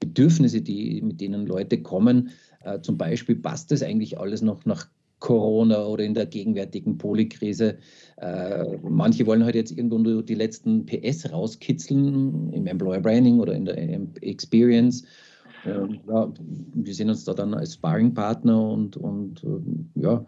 Bedürfnisse, die, mit denen Leute kommen. Äh, zum Beispiel passt das eigentlich alles noch nach Corona oder in der gegenwärtigen Polykrise. Äh, manche wollen halt jetzt irgendwo nur die letzten PS rauskitzeln im Employer Branding oder in der Experience. Ähm, ja, wir sehen uns da dann als Sparringpartner und, und äh, ja,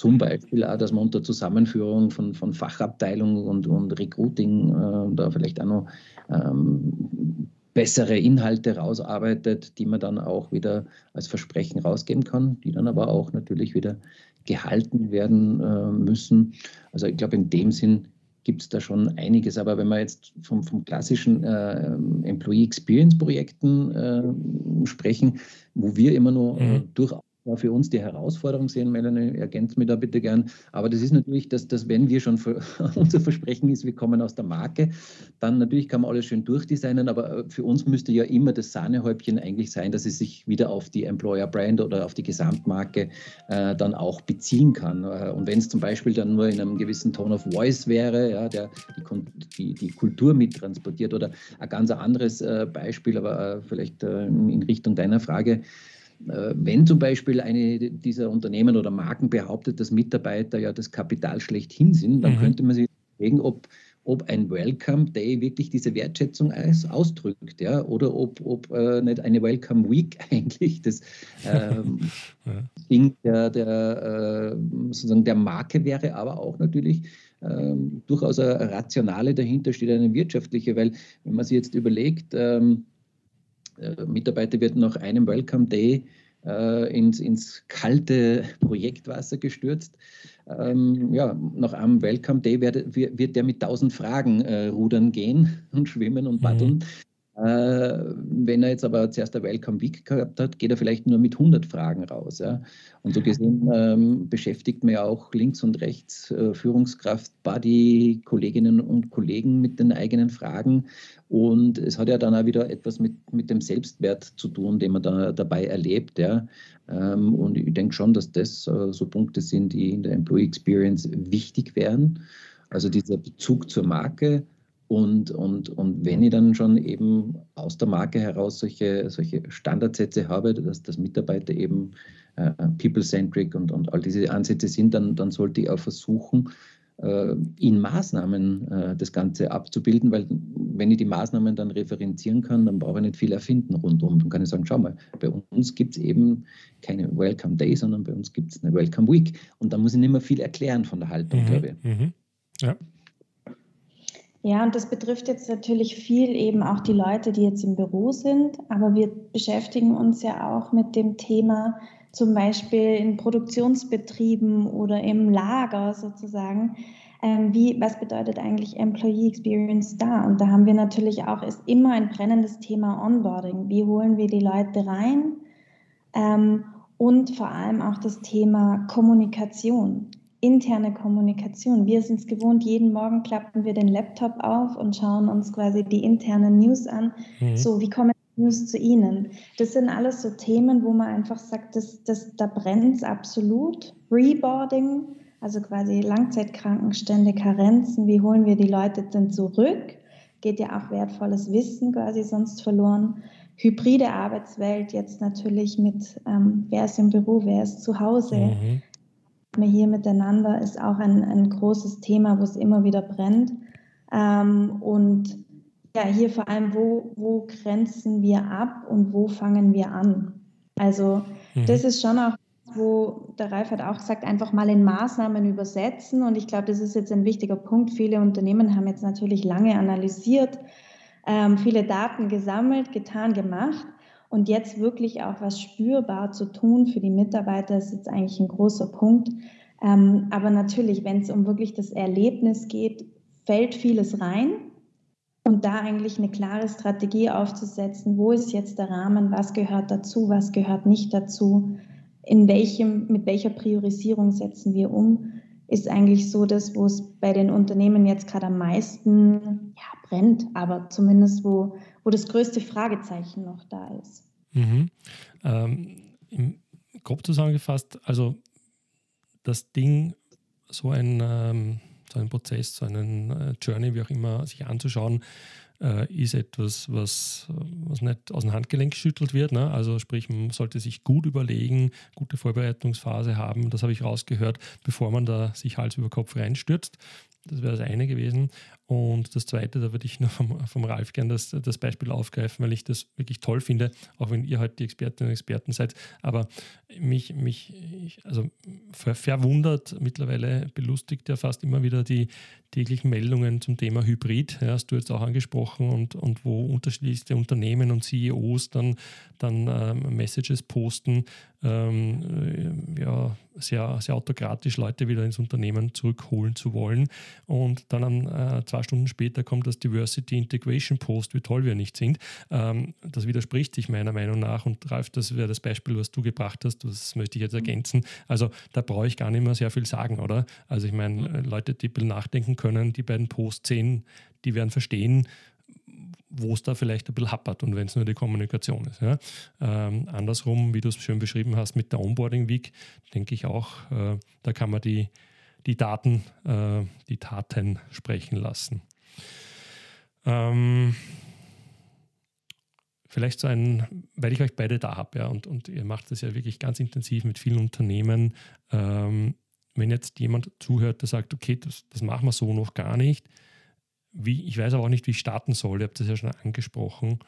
zum Beispiel auch, dass man unter Zusammenführung von, von Fachabteilungen und, und Recruiting äh, da vielleicht auch noch ähm, bessere Inhalte rausarbeitet, die man dann auch wieder als Versprechen rausgeben kann, die dann aber auch natürlich wieder gehalten werden äh, müssen. Also ich glaube, in dem Sinn gibt es da schon einiges. Aber wenn wir jetzt vom, vom klassischen äh, Employee Experience Projekten äh, sprechen, wo wir immer nur äh, mhm. durchaus war für uns die Herausforderung sehen. Melanie, ergänzt mir da bitte gern. Aber das ist natürlich, dass, dass wenn wir schon [laughs] unser Versprechen ist, wir kommen aus der Marke, dann natürlich kann man alles schön durchdesignen, aber äh, für uns müsste ja immer das Sahnehäubchen eigentlich sein, dass es sich wieder auf die Employer Brand oder auf die Gesamtmarke äh, dann auch beziehen kann. Äh, und wenn es zum Beispiel dann nur in einem gewissen Tone of Voice wäre, ja, der die, die, die Kultur mittransportiert oder ein ganz anderes äh, Beispiel, aber äh, vielleicht äh, in Richtung deiner Frage, wenn zum Beispiel eine dieser Unternehmen oder Marken behauptet, dass Mitarbeiter ja das Kapital schlechthin sind, dann mhm. könnte man sich überlegen, ob, ob ein Welcome Day wirklich diese Wertschätzung ausdrückt, ja, oder ob, ob äh, nicht eine Welcome Week [laughs] eigentlich das ähm, [laughs] ja. Ding der, der, äh, sozusagen der Marke wäre, aber auch natürlich ähm, durchaus eine rationale dahinter steht, eine wirtschaftliche, weil wenn man sich jetzt überlegt, ähm, äh, Mitarbeiter wird nach einem Welcome Day äh, ins, ins kalte Projektwasser gestürzt. Ähm, ja, nach einem Welcome Day wird, wird der mit tausend Fragen äh, rudern gehen [laughs] und schwimmen und paddeln. Äh, wenn er jetzt aber zuerst ein Welcome Week gehabt hat, geht er vielleicht nur mit 100 Fragen raus. Ja? Und so gesehen ähm, beschäftigt man ja auch links und rechts äh, Führungskraft, Buddy, Kolleginnen und Kollegen mit den eigenen Fragen. Und es hat ja dann auch wieder etwas mit, mit dem Selbstwert zu tun, den man da dabei erlebt. Ja? Ähm, und ich denke schon, dass das äh, so Punkte sind, die in der Employee Experience wichtig wären. Also dieser Bezug zur Marke, und, und, und wenn ich dann schon eben aus der Marke heraus solche, solche Standardsätze habe, dass, dass Mitarbeiter eben äh, people-centric und, und all diese Ansätze sind, dann, dann sollte ich auch versuchen, äh, in Maßnahmen äh, das Ganze abzubilden, weil wenn ich die Maßnahmen dann referenzieren kann, dann brauche ich nicht viel erfinden rundum. Dann kann ich sagen, schau mal, bei uns gibt es eben keine Welcome Day, sondern bei uns gibt es eine Welcome Week. Und da muss ich nicht mehr viel erklären von der Haltung, mhm, glaube ich. Mhm. Ja. Ja, und das betrifft jetzt natürlich viel eben auch die Leute, die jetzt im Büro sind, aber wir beschäftigen uns ja auch mit dem Thema zum Beispiel in Produktionsbetrieben oder im Lager sozusagen. Ähm, wie, was bedeutet eigentlich Employee Experience da? Und da haben wir natürlich auch, ist immer ein brennendes Thema Onboarding. Wie holen wir die Leute rein? Ähm, und vor allem auch das Thema Kommunikation. Interne Kommunikation. Wir sind es gewohnt, jeden Morgen klappen wir den Laptop auf und schauen uns quasi die internen News an. Mhm. So, wie kommen die News zu Ihnen? Das sind alles so Themen, wo man einfach sagt, das, das, da brennt es absolut. Reboarding, also quasi Langzeitkrankenstände, Karenzen, wie holen wir die Leute denn zurück? Geht ja auch wertvolles Wissen quasi sonst verloren. Hybride Arbeitswelt jetzt natürlich mit, ähm, wer ist im Büro, wer ist zu Hause. Mhm hier miteinander ist auch ein, ein großes Thema, wo es immer wieder brennt. Ähm, und ja, hier vor allem, wo, wo grenzen wir ab und wo fangen wir an? Also mhm. das ist schon auch, wo der Ralf hat auch gesagt, einfach mal in Maßnahmen übersetzen. Und ich glaube, das ist jetzt ein wichtiger Punkt. Viele Unternehmen haben jetzt natürlich lange analysiert, ähm, viele Daten gesammelt, getan, gemacht. Und jetzt wirklich auch was spürbar zu tun für die Mitarbeiter ist jetzt eigentlich ein großer Punkt. Ähm, aber natürlich, wenn es um wirklich das Erlebnis geht, fällt vieles rein. Und da eigentlich eine klare Strategie aufzusetzen, wo ist jetzt der Rahmen, was gehört dazu, was gehört nicht dazu, in welchem, mit welcher Priorisierung setzen wir um, ist eigentlich so das, wo es bei den Unternehmen jetzt gerade am meisten ja, brennt, aber zumindest wo, wo das größte Fragezeichen noch da ist. Mhm. Ähm, im, grob zusammengefasst, also das Ding, so ein, ähm, so einen Prozess, so einen äh, Journey, wie auch immer, sich anzuschauen, äh, ist etwas, was, was nicht aus dem Handgelenk geschüttelt wird. Ne? Also sprich, man sollte sich gut überlegen, gute Vorbereitungsphase haben, das habe ich rausgehört, bevor man da sich Hals über Kopf reinstürzt. Das wäre das eine gewesen. Und das Zweite, da würde ich noch vom, vom Ralf gerne das, das Beispiel aufgreifen, weil ich das wirklich toll finde, auch wenn ihr halt die Expertinnen und Experten seid. Aber mich, mich also verwundert, mittlerweile belustigt ja fast immer wieder die täglichen Meldungen zum Thema Hybrid. Ja, hast du jetzt auch angesprochen und, und wo unterschiedlichste Unternehmen und CEOs dann, dann ähm, Messages posten, ähm, ja, sehr, sehr autokratisch Leute wieder ins Unternehmen zurückholen zu wollen. Und dann am äh, Stunden später kommt das Diversity Integration Post, wie toll wir nicht sind. Ähm, das widerspricht sich meiner Meinung nach. Und Ralf, das wäre das Beispiel, was du gebracht hast. Das möchte ich jetzt ergänzen. Also da brauche ich gar nicht mehr sehr viel sagen, oder? Also ich meine, Leute, die ein bisschen nachdenken können, die beiden Posts sehen, die werden verstehen, wo es da vielleicht ein bisschen happert und wenn es nur die Kommunikation ist. Ja. Ähm, andersrum, wie du es schön beschrieben hast mit der Onboarding Week, denke ich auch, äh, da kann man die, die Daten, äh, die Taten sprechen lassen. Ähm, vielleicht so ein, weil ich euch beide da habe, ja, und, und ihr macht das ja wirklich ganz intensiv mit vielen Unternehmen. Ähm, wenn jetzt jemand zuhört, der sagt, okay, das, das machen wir so noch gar nicht, wie, ich weiß aber auch nicht, wie ich starten soll, ihr habt das ja schon angesprochen.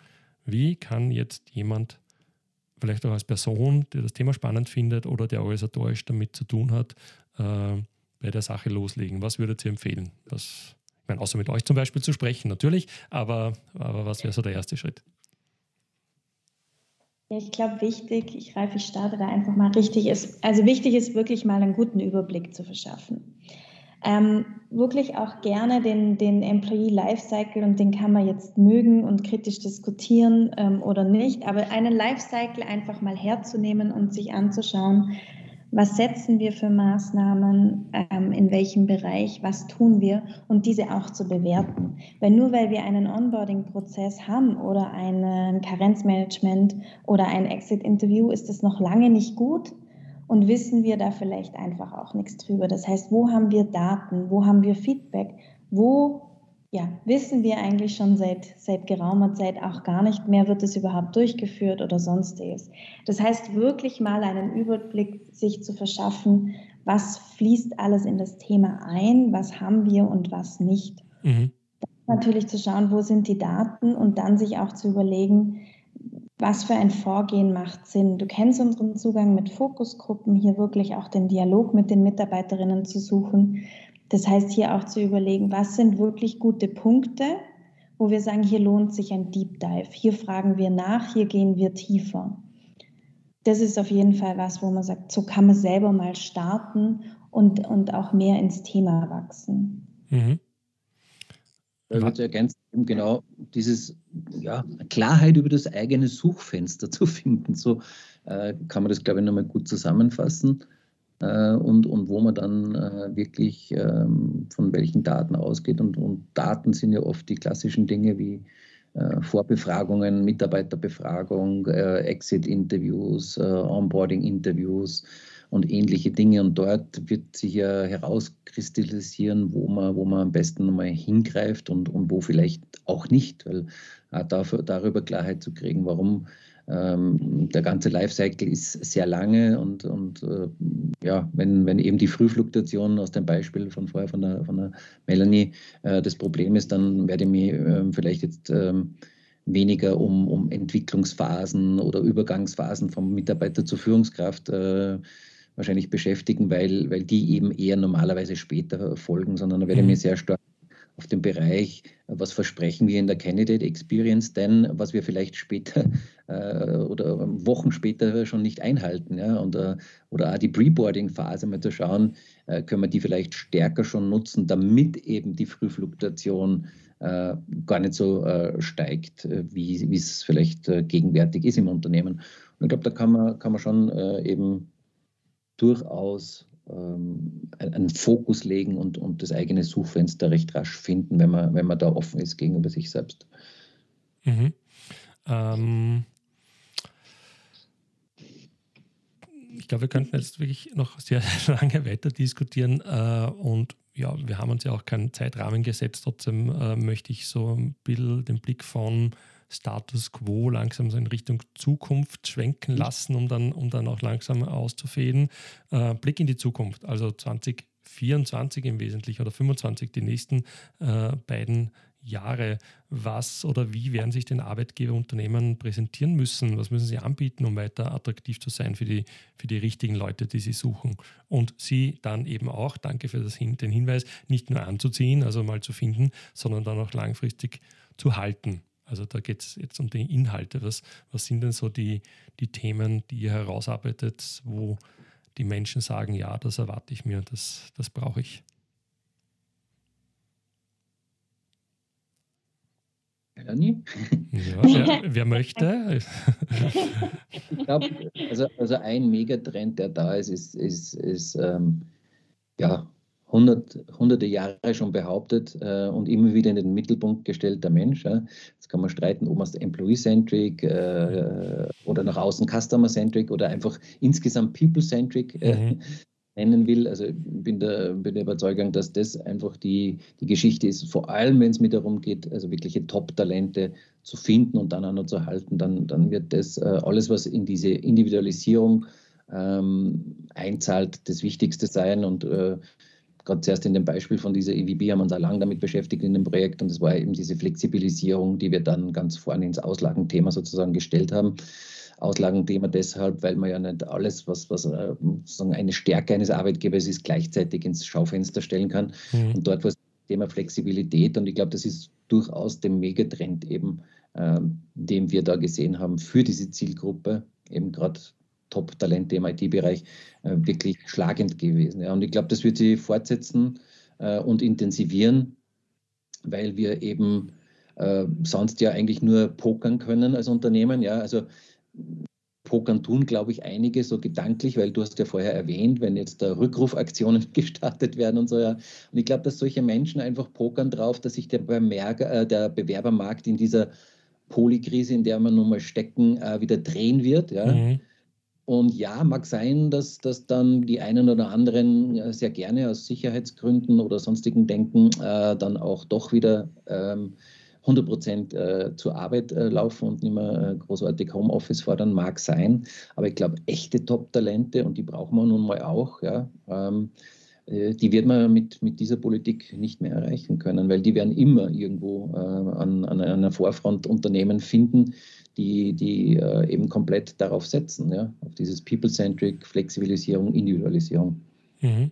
Wie kann jetzt jemand, vielleicht auch als Person, der das Thema spannend findet oder der organisatorisch damit zu tun hat, äh, bei der Sache loslegen? Was würdet ihr empfehlen? Was, ich meine, außer mit euch zum Beispiel zu sprechen, natürlich, aber, aber was wäre so der erste Schritt? Ja, ich glaube, wichtig, ich Ralf, ich starte da einfach mal richtig, ist, also wichtig ist wirklich mal einen guten Überblick zu verschaffen. Ähm, wirklich auch gerne den, den Employee Lifecycle und den kann man jetzt mögen und kritisch diskutieren ähm, oder nicht, aber einen Lifecycle einfach mal herzunehmen und sich anzuschauen, was setzen wir für Maßnahmen, ähm, in welchem Bereich, was tun wir und diese auch zu bewerten. Weil nur weil wir einen Onboarding-Prozess haben oder ein Karenzmanagement oder ein Exit-Interview, ist das noch lange nicht gut, und wissen wir da vielleicht einfach auch nichts drüber. Das heißt, wo haben wir Daten, wo haben wir Feedback, wo ja, wissen wir eigentlich schon seit, seit geraumer Zeit auch gar nicht mehr, wird es überhaupt durchgeführt oder sonstiges. Das heißt, wirklich mal einen Überblick sich zu verschaffen, was fließt alles in das Thema ein, was haben wir und was nicht. Mhm. Natürlich zu schauen, wo sind die Daten und dann sich auch zu überlegen, was für ein Vorgehen macht Sinn. Du kennst unseren Zugang mit Fokusgruppen, hier wirklich auch den Dialog mit den Mitarbeiterinnen zu suchen. Das heißt, hier auch zu überlegen, was sind wirklich gute Punkte, wo wir sagen, hier lohnt sich ein Deep Dive. Hier fragen wir nach, hier gehen wir tiefer. Das ist auf jeden Fall was, wo man sagt, so kann man selber mal starten und, und auch mehr ins Thema wachsen. Mhm. Da würde ergänzen, genau dieses ja, Klarheit über das eigene Suchfenster [laughs] zu finden. So äh, kann man das, glaube ich, nochmal gut zusammenfassen. Äh, und, und wo man dann äh, wirklich ähm, von welchen Daten ausgeht. Und, und Daten sind ja oft die klassischen Dinge wie äh, Vorbefragungen, Mitarbeiterbefragung, äh, Exit-Interviews, äh, Onboarding-Interviews und ähnliche Dinge. Und dort wird sich ja herauskristallisieren, wo man, wo man am besten mal hingreift und, und wo vielleicht auch nicht, weil äh, dafür, darüber Klarheit zu kriegen, warum ähm, der ganze Lifecycle ist sehr lange und, und äh, ja, wenn, wenn eben die Frühfluktuation aus dem Beispiel von vorher von der, von der Melanie äh, das Problem ist, dann werde ich mich äh, vielleicht jetzt ähm, weniger um, um Entwicklungsphasen oder Übergangsphasen vom Mitarbeiter zur Führungskraft äh, wahrscheinlich beschäftigen, weil, weil die eben eher normalerweise später folgen, sondern da werde ich mhm. mich sehr stark auf den Bereich, was versprechen wir in der Candidate Experience denn, was wir vielleicht später [laughs] äh, oder Wochen später schon nicht einhalten. Ja? Und, äh, oder auch die Preboarding-Phase mal zu schauen, äh, können wir die vielleicht stärker schon nutzen, damit eben die Frühfluktuation äh, gar nicht so äh, steigt, äh, wie es vielleicht gegenwärtig ist im Unternehmen. Und ich glaube, da kann man, kann man schon eben durchaus ähm, einen Fokus legen und, und das eigene Suchfenster recht rasch finden, wenn man, wenn man da offen ist gegenüber sich selbst. Mhm. Ähm, ich glaube, wir könnten jetzt wirklich noch sehr [laughs] lange weiter diskutieren äh, und ja, wir haben uns ja auch keinen Zeitrahmen gesetzt. Trotzdem äh, möchte ich so ein bisschen den Blick von Status quo langsam so in Richtung Zukunft schwenken lassen, um dann, um dann auch langsam auszufäden. Äh, Blick in die Zukunft, also 2024 im Wesentlichen oder 25, die nächsten äh, beiden Jahre. Was oder wie werden sich denn Arbeitgeberunternehmen präsentieren müssen? Was müssen sie anbieten, um weiter attraktiv zu sein für die, für die richtigen Leute, die sie suchen? Und sie dann eben auch, danke für das, den Hinweis, nicht nur anzuziehen, also mal zu finden, sondern dann auch langfristig zu halten. Also da geht es jetzt um die Inhalte. Was, was sind denn so die, die Themen, die ihr herausarbeitet, wo die Menschen sagen, ja, das erwarte ich mir, das, das brauche ich? Ernie? Ja, wer, [laughs] wer möchte? ich glaube, also, also ein Megatrend, der da ist, ist, ist, ist ähm, ja, hundert, hunderte Jahre schon behauptet äh, und immer wieder in den Mittelpunkt gestellt der Mensch. Ja. Jetzt kann man streiten, ob man es Employee-centric äh, oder nach außen Customer-centric oder einfach insgesamt People-centric äh, mhm. nennen will. Also ich bin der, bin der Überzeugung, dass das einfach die, die Geschichte ist, vor allem wenn es mir darum geht, also wirkliche Top-Talente zu finden und dann auch noch zu halten, dann, dann wird das äh, alles, was in diese Individualisierung ähm, einzahlt, das Wichtigste sein und äh, gerade zuerst in dem Beispiel von dieser EVB haben wir uns auch lange damit beschäftigt in dem Projekt und es war eben diese Flexibilisierung, die wir dann ganz vorne ins Auslagenthema sozusagen gestellt haben. Auslagenthema deshalb, weil man ja nicht alles, was, was äh, sozusagen eine Stärke eines Arbeitgebers ist, gleichzeitig ins Schaufenster stellen kann. Mhm. Und dort war das Thema Flexibilität und ich glaube, das ist durchaus dem Megatrend eben, ähm, den wir da gesehen haben für diese Zielgruppe, eben gerade Top-Talente im IT-Bereich äh, wirklich schlagend gewesen. Ja. Und ich glaube, das wird sich fortsetzen äh, und intensivieren, weil wir eben äh, sonst ja eigentlich nur pokern können als Unternehmen. Ja. Also Pokern tun, glaube ich, einige so gedanklich, weil du hast ja vorher erwähnt, wenn jetzt da Rückrufaktionen [laughs] gestartet werden und so, ja. Und ich glaube, dass solche Menschen einfach pokern drauf, dass sich der, Bemerker, äh, der Bewerbermarkt in dieser Polykrise, in der wir nun mal stecken, äh, wieder drehen wird, ja. Mhm. Und ja, mag sein, dass, dass dann die einen oder anderen äh, sehr gerne aus Sicherheitsgründen oder sonstigen Denken äh, dann auch doch wieder ähm, 100 Prozent äh, zur Arbeit äh, laufen und nicht mehr äh, großartig Homeoffice fordern, mag sein. Aber ich glaube, echte Top-Talente, und die brauchen wir nun mal auch, ja, ähm, äh, die wird man mit, mit dieser Politik nicht mehr erreichen können, weil die werden immer irgendwo an, an einer Vorfront Unternehmen finden, die, die äh, eben komplett darauf setzen, ja, auf dieses People-Centric, Flexibilisierung, Individualisierung. Mhm.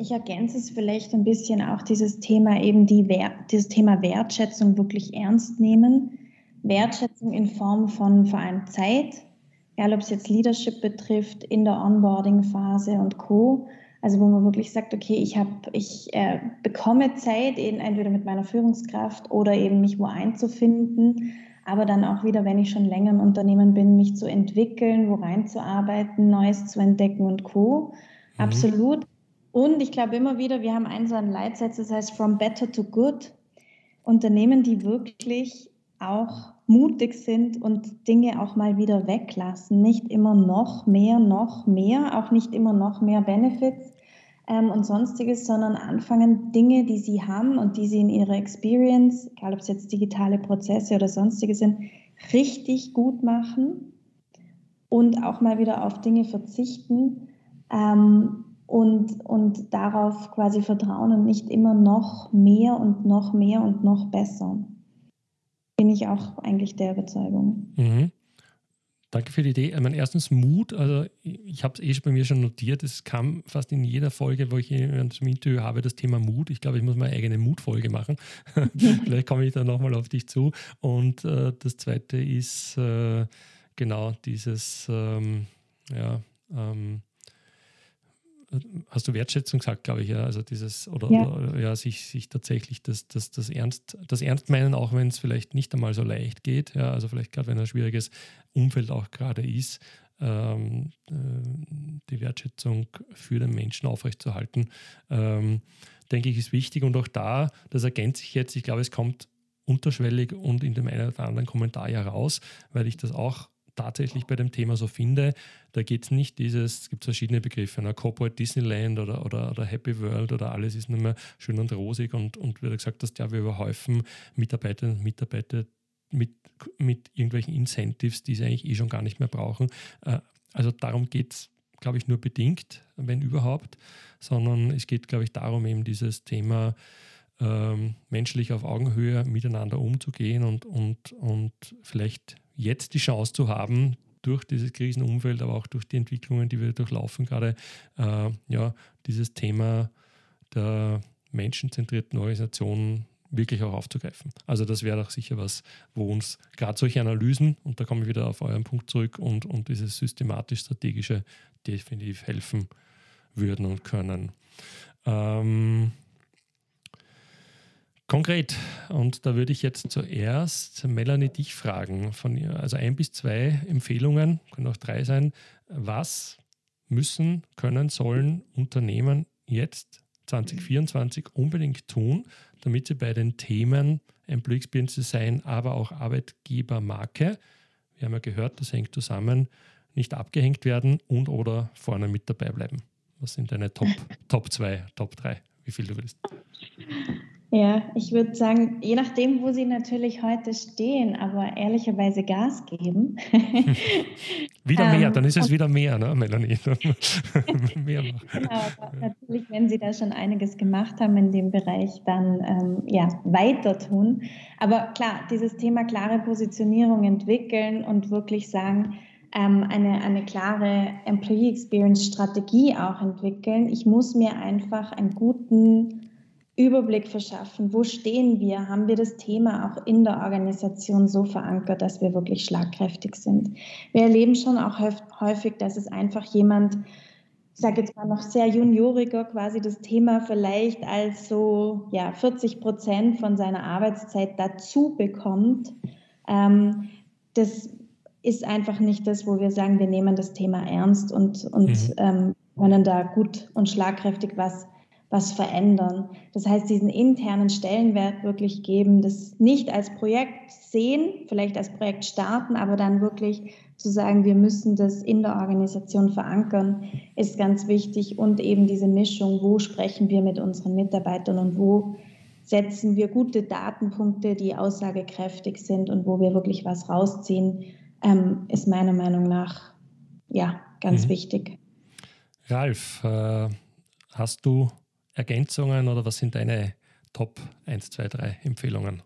Ich ergänze es vielleicht ein bisschen auch dieses Thema eben die Wert, dieses Thema Wertschätzung wirklich ernst nehmen. Wertschätzung in Form von vor allem Zeit, egal ob es jetzt Leadership betrifft, in der Onboarding-Phase und Co. Also wo man wirklich sagt, okay, ich habe, ich äh, bekomme Zeit, eben entweder mit meiner Führungskraft oder eben mich wo einzufinden aber dann auch wieder, wenn ich schon länger im Unternehmen bin, mich zu entwickeln, wo reinzuarbeiten, Neues zu entdecken und Co. Mhm. Absolut. Und ich glaube immer wieder, wir haben einen so einen Leitsatz, das heißt From Better to Good. Unternehmen, die wirklich auch mutig sind und Dinge auch mal wieder weglassen. Nicht immer noch mehr, noch mehr, auch nicht immer noch mehr Benefits ähm, und sonstiges, sondern anfangen, Dinge, die sie haben und die sie in ihrer Experience, egal ob es jetzt digitale Prozesse oder sonstige sind, richtig gut machen und auch mal wieder auf Dinge verzichten ähm, und, und darauf quasi vertrauen und nicht immer noch mehr und noch mehr und noch besser bin ich auch eigentlich der Überzeugung. Mhm. Danke für die Idee. Ich meine, erstens Mut. Also ich habe es eh bei mir schon notiert. Es kam fast in jeder Folge, wo ich jemanden zum Interview habe, das Thema Mut. Ich glaube, ich muss mal eine eigene Mutfolge machen. [laughs] Vielleicht komme ich da nochmal auf dich zu. Und äh, das Zweite ist äh, genau dieses, ähm, ja, ähm, hast du Wertschätzung gesagt, glaube ich, ja. Also dieses, oder ja, oder, ja sich, sich tatsächlich das, das, das, Ernst, das Ernst meinen, auch wenn es vielleicht nicht einmal so leicht geht. Ja, also vielleicht gerade wenn ein schwieriges Umfeld auch gerade ist, ähm, äh, die Wertschätzung für den Menschen aufrechtzuerhalten, ähm, denke ich, ist wichtig. Und auch da, das ergänzt sich jetzt, ich glaube, es kommt unterschwellig und in dem einen oder anderen Kommentar ja raus, weil ich das auch tatsächlich bei dem Thema so finde, da geht es nicht dieses, es gibt verschiedene Begriffe, ne, Corporate Disneyland oder, oder, oder Happy World oder alles ist nicht mehr schön und rosig und, und wie du gesagt hast, ja, wir überhäufen Mitarbeiterinnen und Mitarbeiter mit, mit irgendwelchen Incentives, die sie eigentlich eh schon gar nicht mehr brauchen. Äh, also darum geht es, glaube ich, nur bedingt, wenn überhaupt, sondern es geht, glaube ich, darum, eben dieses Thema ähm, menschlich auf Augenhöhe miteinander umzugehen und, und, und vielleicht jetzt die Chance zu haben, durch dieses Krisenumfeld, aber auch durch die Entwicklungen, die wir durchlaufen, gerade äh, ja, dieses Thema der menschenzentrierten Organisationen wirklich auch aufzugreifen. Also das wäre doch sicher was, wo uns gerade solche Analysen, und da komme ich wieder auf euren Punkt zurück, und, und dieses systematisch-strategische definitiv helfen würden und können. Ähm, Konkret, und da würde ich jetzt zuerst Melanie dich fragen, von also ein bis zwei Empfehlungen, können auch drei sein. Was müssen, können, sollen Unternehmen jetzt 2024 unbedingt tun, damit sie bei den Themen Employee Experience Design, aber auch Arbeitgebermarke, wir haben ja gehört, das hängt zusammen, nicht abgehängt werden und oder vorne mit dabei bleiben? Was sind deine Top, [laughs] Top 2, Top 3, wie viel du willst? Ja, ich würde sagen, je nachdem, wo Sie natürlich heute stehen, aber ehrlicherweise Gas geben. [laughs] wieder mehr, ähm, dann ist es wieder mehr, ne, Melanie? [laughs] mehr genau, natürlich, wenn Sie da schon einiges gemacht haben in dem Bereich, dann ähm, ja, weiter tun. Aber klar, dieses Thema klare Positionierung entwickeln und wirklich sagen, ähm, eine, eine klare Employee Experience Strategie auch entwickeln. Ich muss mir einfach einen guten Überblick verschaffen, wo stehen wir, haben wir das Thema auch in der Organisation so verankert, dass wir wirklich schlagkräftig sind. Wir erleben schon auch häufig, dass es einfach jemand, ich sage jetzt mal noch sehr junioriger, quasi das Thema vielleicht als so ja, 40 Prozent von seiner Arbeitszeit dazu bekommt. Ähm, das ist einfach nicht das, wo wir sagen, wir nehmen das Thema ernst und, und mhm. ähm, können da gut und schlagkräftig was was verändern. Das heißt, diesen internen Stellenwert wirklich geben, das nicht als Projekt sehen, vielleicht als Projekt starten, aber dann wirklich zu sagen, wir müssen das in der Organisation verankern, ist ganz wichtig. Und eben diese Mischung, wo sprechen wir mit unseren Mitarbeitern und wo setzen wir gute Datenpunkte, die aussagekräftig sind und wo wir wirklich was rausziehen, ähm, ist meiner Meinung nach ja ganz mhm. wichtig. Ralf, äh, hast du Ergänzungen oder was sind deine Top 1, 2, 3 Empfehlungen?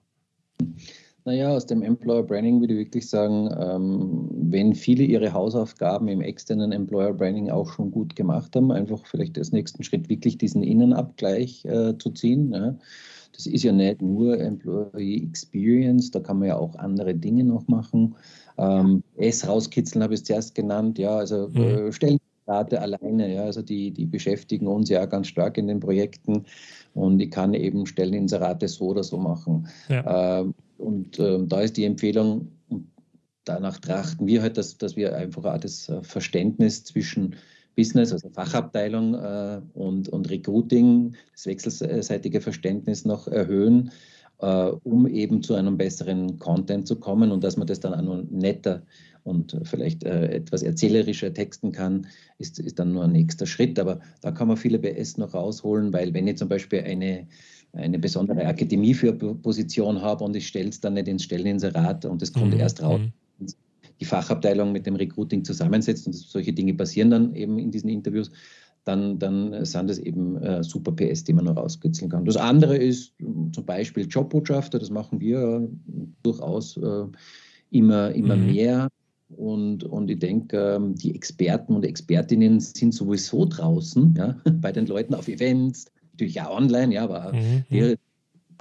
Naja, aus dem Employer Branding würde ich wirklich sagen, ähm, wenn viele ihre Hausaufgaben im externen Employer Branding auch schon gut gemacht haben, einfach vielleicht als nächsten Schritt wirklich diesen Innenabgleich äh, zu ziehen. Ja. Das ist ja nicht nur Employee Experience, da kann man ja auch andere Dinge noch machen. Ähm, S rauskitzeln habe ich zuerst genannt, ja, also mhm. äh, stellen Rate alleine. Ja, also die, die beschäftigen uns ja ganz stark in den Projekten und ich kann eben Stelleninserate so oder so machen. Ja. Äh, und äh, da ist die Empfehlung, danach trachten wir halt, dass, dass wir einfach auch das äh, Verständnis zwischen Business, also Fachabteilung äh, und, und Recruiting, das wechselseitige Verständnis noch erhöhen, äh, um eben zu einem besseren Content zu kommen und dass man das dann auch noch netter und vielleicht äh, etwas erzählerischer texten kann, ist, ist dann nur ein nächster Schritt. Aber da kann man viele BS noch rausholen, weil wenn ich zum Beispiel eine eine besondere Akademie für Position habe und ich stelle es dann nicht ins Stelleninserat und es kommt mhm. erst raus, mhm die Fachabteilung mit dem Recruiting zusammensetzt und solche Dinge passieren dann eben in diesen Interviews, dann, dann sind das eben äh, super PS, die man noch rauskitzeln kann. Das andere ist zum Beispiel Jobbotschafter, das machen wir durchaus äh, immer, immer mhm. mehr. Und, und ich denke, ähm, die Experten und Expertinnen sind sowieso draußen, ja, [laughs] bei den Leuten auf Events, natürlich auch online, ja, aber mhm. ihre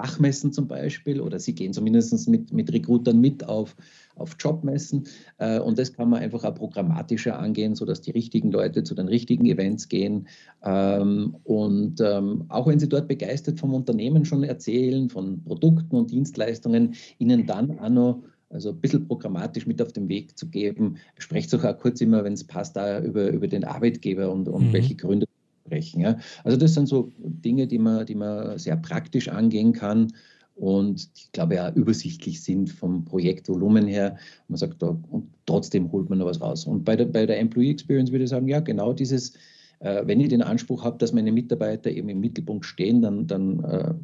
Fachmessen zum Beispiel oder sie gehen zumindest mit, mit Recruitern mit auf, auf Jobmessen äh, und das kann man einfach auch programmatischer angehen, sodass die richtigen Leute zu den richtigen Events gehen ähm, und ähm, auch wenn sie dort begeistert vom Unternehmen schon erzählen, von Produkten und Dienstleistungen, ihnen dann auch noch also ein bisschen programmatisch mit auf den Weg zu geben. Sprecht doch auch kurz immer, wenn es passt, da über, über den Arbeitgeber und, und mhm. welche Gründe sprechen. Ja? Also das sind so Dinge, die man, die man sehr praktisch angehen kann und ich glaube ja übersichtlich sind vom Projektvolumen her. Man sagt, da, und trotzdem holt man noch was raus. Und bei der, bei der Employee Experience würde ich sagen, ja, genau dieses, äh, wenn ich den Anspruch habe, dass meine Mitarbeiter eben im Mittelpunkt stehen, dann, dann äh,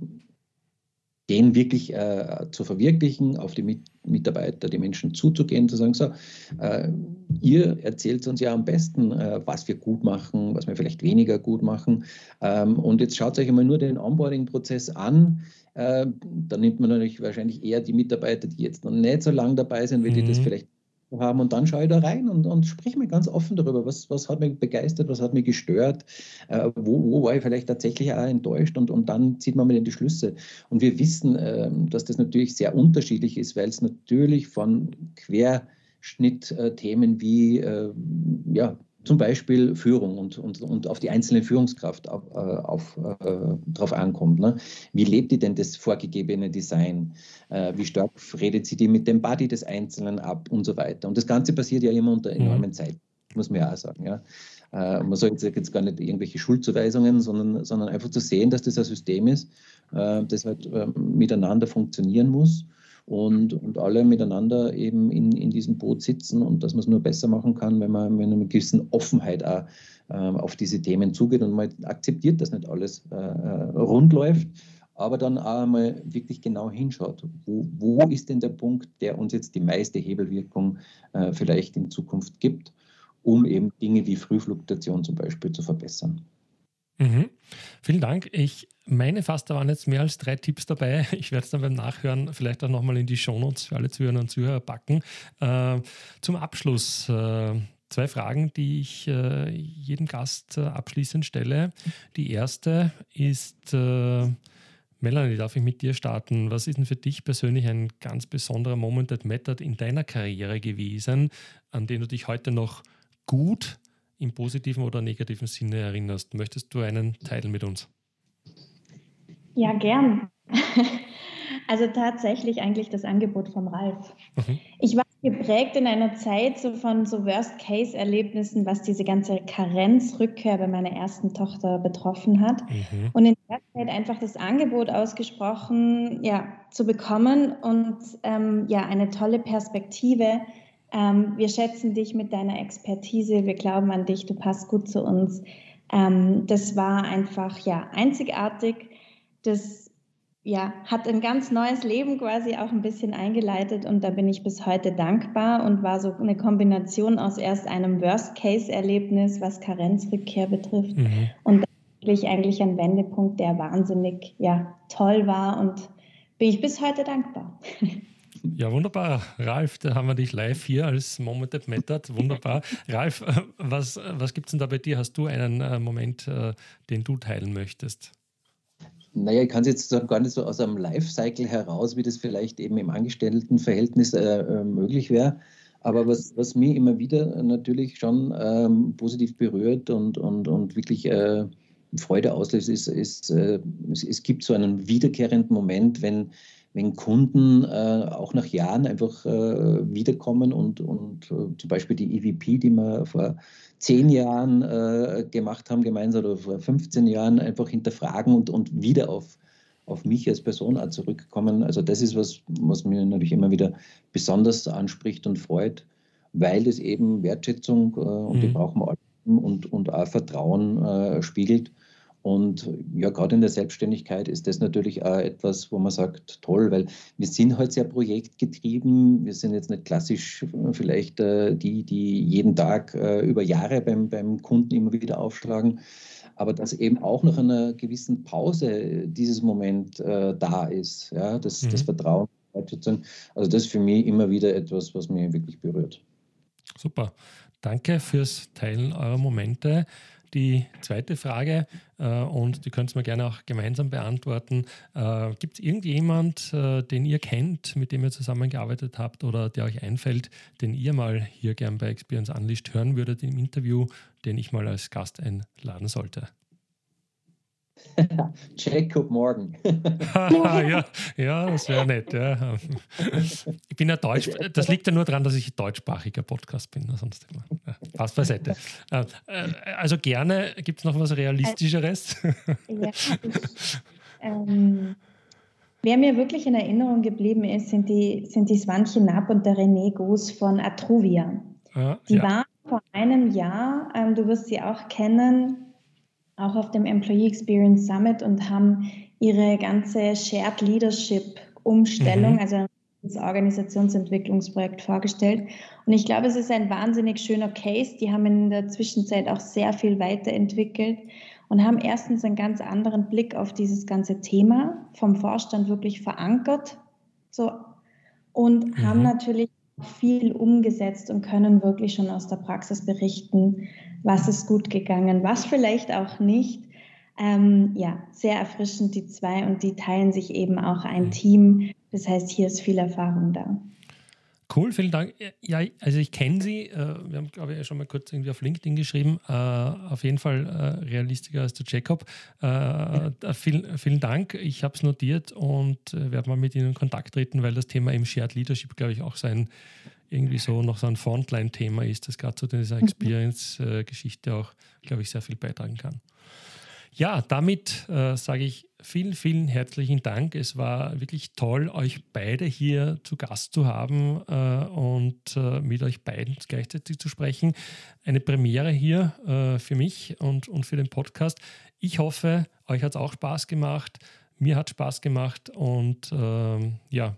den wirklich äh, zu verwirklichen, auf die Mit Mitarbeiter, die Menschen zuzugehen, zu sagen, so, äh, ihr erzählt uns ja am besten, äh, was wir gut machen, was wir vielleicht weniger gut machen. Ähm, und jetzt schaut euch einmal nur den Onboarding-Prozess an. Äh, da nimmt man natürlich wahrscheinlich eher die Mitarbeiter, die jetzt noch nicht so lange dabei sind, weil mhm. die das mhm. vielleicht haben. Und dann schaue ich da rein und, und spreche mir ganz offen darüber, was, was hat mich begeistert, was hat mich gestört, äh, wo, wo war ich vielleicht tatsächlich auch enttäuscht? Und, und dann zieht man mal in die Schlüsse. Und wir wissen, äh, dass das natürlich sehr unterschiedlich ist, weil es natürlich von Querschnittthemen wie äh, ja, zum Beispiel Führung und, und, und auf die einzelne Führungskraft auf, äh, auf, äh, drauf ankommt. Ne? Wie lebt die denn das vorgegebene Design? Äh, wie stark redet sie die mit dem Body des Einzelnen ab und so weiter? Und das Ganze passiert ja immer unter mhm. enormen mhm. Zeit, muss man ja auch sagen. Ja? Man soll jetzt, gar nicht irgendwelche Schuldzuweisungen, sondern, sondern einfach zu sehen, dass das ein System ist, das halt äh, miteinander funktionieren muss und, und alle miteinander eben in, in diesem Boot sitzen und dass man es nur besser machen kann, wenn man mit einer gewissen Offenheit auch, äh, auf diese Themen zugeht und man akzeptiert, dass nicht alles äh, äh, rund läuft, aber dann auch einmal wirklich genau hinschaut, wo, wo ist denn der Punkt, der uns jetzt die meiste Hebelwirkung äh, vielleicht in Zukunft gibt, um eben Dinge wie Frühfluktuation zum Beispiel zu verbessern. Mhm. Vielen Dank. Ich meine fast, da waren jetzt mehr als drei Tipps dabei. [laughs] Ich werde es dann beim Nachhören vielleicht auch nochmal in die Shownotes für alle Zuhörer und Zuhörer packen. Äh, zum Abschluss äh, zwei Fragen, die ich äh, jedem Gast äh, abschließend stelle. Die erste ist, äh, Melanie, darf ich mit dir starten? Was ist denn für dich persönlich ein ganz besonderer Moment that mattered in deiner Karriere gewesen, an den du dich heute noch gut im positiven oder negativen Sinne erinnerst. Möchtest du einen teilen mit uns? Ja, gern. [laughs] Also tatsächlich eigentlich das Angebot vom Ralf. Mhm. Ich war geprägt in einer Zeit so von so Worst-Case-Erlebnissen, was diese ganze Karenzrückkehr bei meiner ersten Tochter betroffen hat. Mhm. Und in der Zeit einfach das Angebot ausgesprochen, ja, zu bekommen und ähm, ja, eine tolle Perspektive ähm, wir schätzen dich mit deiner Expertise, wir glauben an dich, du passt gut zu uns. Ähm, das war einfach ja einzigartig. Das ja, hat ein ganz neues Leben quasi auch ein bisschen eingeleitet und da bin ich bis heute dankbar und war so eine Kombination aus erst einem Worst-Case-Erlebnis, was Karenzrückkehr betrifft mhm. und wirklich eigentlich ein Wendepunkt, der wahnsinnig ja, toll war und bin ich bis heute dankbar. Ja, wunderbar. Ralf, da haben wir dich live hier als Moment that mattered. Wunderbar. Ralf, äh, was, was gibt es denn da bei dir? Hast du einen äh, Moment, äh, den du teilen möchtest? Naja, ich kann es jetzt gar nicht so aus einem Lifecycle heraus, wie das vielleicht eben im Angestelltenverhältnis äh, äh, möglich wäre. Aber was, was mich immer wieder natürlich schon ähm, positiv berührt und, und, und wirklich äh, Freude auslöst, ist, ist es, es gibt so einen wiederkehrenden Moment, wenn wenn Kunden äh, auch nach Jahren einfach äh, wiederkommen und, und äh, zum Beispiel die EVP, die wir vor zehn Jahren äh, gemacht haben, gemeinsam oder vor 15 Jahren einfach hinterfragen und, und wieder auf, auf mich als Person auch zurückkommen. Also das ist was, was mir natürlich immer wieder besonders anspricht und freut, weil es eben Wertschätzung äh, und mhm. die brauchen wir alle und, und auch Vertrauen äh, spiegelt. Und ja, gerade in der Selbstständigkeit ist das natürlich auch etwas, wo man sagt, toll, weil wir sind halt sehr projektgetrieben. Wir sind jetzt nicht klassisch vielleicht äh, die, die jeden Tag äh, über Jahre beim, beim Kunden immer wieder aufschlagen. Aber dass eben auch nach einer gewissen Pause dieses Moment äh, da ist, ja, das, mhm. das Vertrauen. Also das ist für mich immer wieder etwas, was mich wirklich berührt. Super. Danke fürs Teilen eurer Momente. Die zweite Frage, äh, und die könnt ihr mir gerne auch gemeinsam beantworten. Äh, Gibt es irgendjemand, äh, den ihr kennt, mit dem ihr zusammengearbeitet habt oder der euch einfällt, den ihr mal hier gern bei Experience Unleashed hören würdet im Interview, den ich mal als Gast einladen sollte? [laughs] Jacob Morgan. [laughs] ja, ja, das wäre nett. Ja. Ich bin ja Deutsch, das liegt ja nur daran, dass ich deutschsprachiger Podcast bin. Sonst immer. Ja, passt beiseite. Äh, äh, also gerne, gibt es noch was Realistischeres? Ja, ähm, wer mir wirklich in Erinnerung geblieben ist, sind die, sind die Swantje Knapp und der René Goos von Atruvia. Ah, die ja. waren vor einem Jahr, ähm, du wirst sie auch kennen, auch auf dem Employee Experience Summit und haben ihre ganze Shared Leadership Umstellung, mhm. also das Organisationsentwicklungsprojekt vorgestellt. Und ich glaube, es ist ein wahnsinnig schöner Case. Die haben in der Zwischenzeit auch sehr viel weiterentwickelt und haben erstens einen ganz anderen Blick auf dieses ganze Thema vom Vorstand wirklich verankert. So, und mhm. haben natürlich viel umgesetzt und können wirklich schon aus der Praxis berichten, was ist gut gegangen, was vielleicht auch nicht. Ähm, ja, sehr erfrischend die zwei und die teilen sich eben auch ein mhm. Team. Das heißt, hier ist viel Erfahrung da. Cool, vielen Dank. Ja, also ich kenne Sie. Äh, wir haben, glaube ich, schon mal kurz irgendwie auf LinkedIn geschrieben. Äh, auf jeden Fall äh, realistischer als der Jacob. Ja. [laughs] Vielen, vielen Dank. Ich habe es notiert und werde mal mit Ihnen in Kontakt treten, weil das Thema im Shared Leadership, glaube ich, auch sein irgendwie so noch so ein Frontline-Thema ist, das gerade zu dieser mhm. Experience-Geschichte auch, glaube ich, sehr viel beitragen kann. Ja, damit äh, sage ich vielen, vielen herzlichen Dank. Es war wirklich toll, euch beide hier zu Gast zu haben äh, und äh, mit euch beiden gleichzeitig zu sprechen. Eine Premiere hier äh, für mich und, und für den Podcast. Ich hoffe, euch hat es auch Spaß gemacht. Mir hat Spaß gemacht und ähm, ja,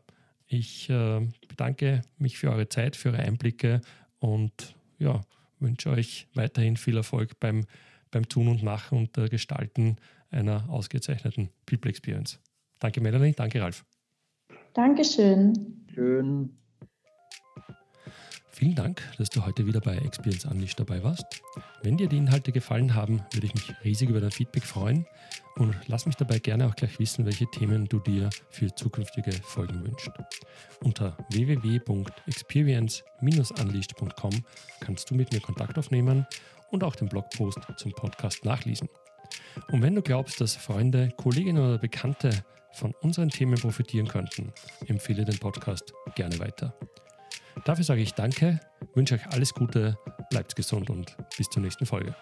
ich äh, bedanke mich für eure Zeit, für eure Einblicke und ja, wünsche euch weiterhin viel Erfolg beim beim Tun und Machen und äh, Gestalten einer ausgezeichneten People Experience. Danke, Melanie. Danke, Ralf. Dankeschön. Schön. Vielen Dank, dass du heute wieder bei Experience Unleashed dabei warst. Wenn dir die Inhalte gefallen haben, würde ich mich riesig über dein Feedback freuen und lass mich dabei gerne auch gleich wissen, welche Themen du dir für zukünftige Folgen wünschst. Unter www.experience-unleashed.com kannst du mit mir Kontakt aufnehmen und auch den Blogpost zum Podcast nachlesen. Und wenn du glaubst, dass Freunde, Kolleginnen oder Bekannte von unseren Themen profitieren könnten, empfehle den Podcast gerne weiter. Dafür sage ich Danke, wünsche euch alles Gute, bleibt gesund und bis zur nächsten Folge.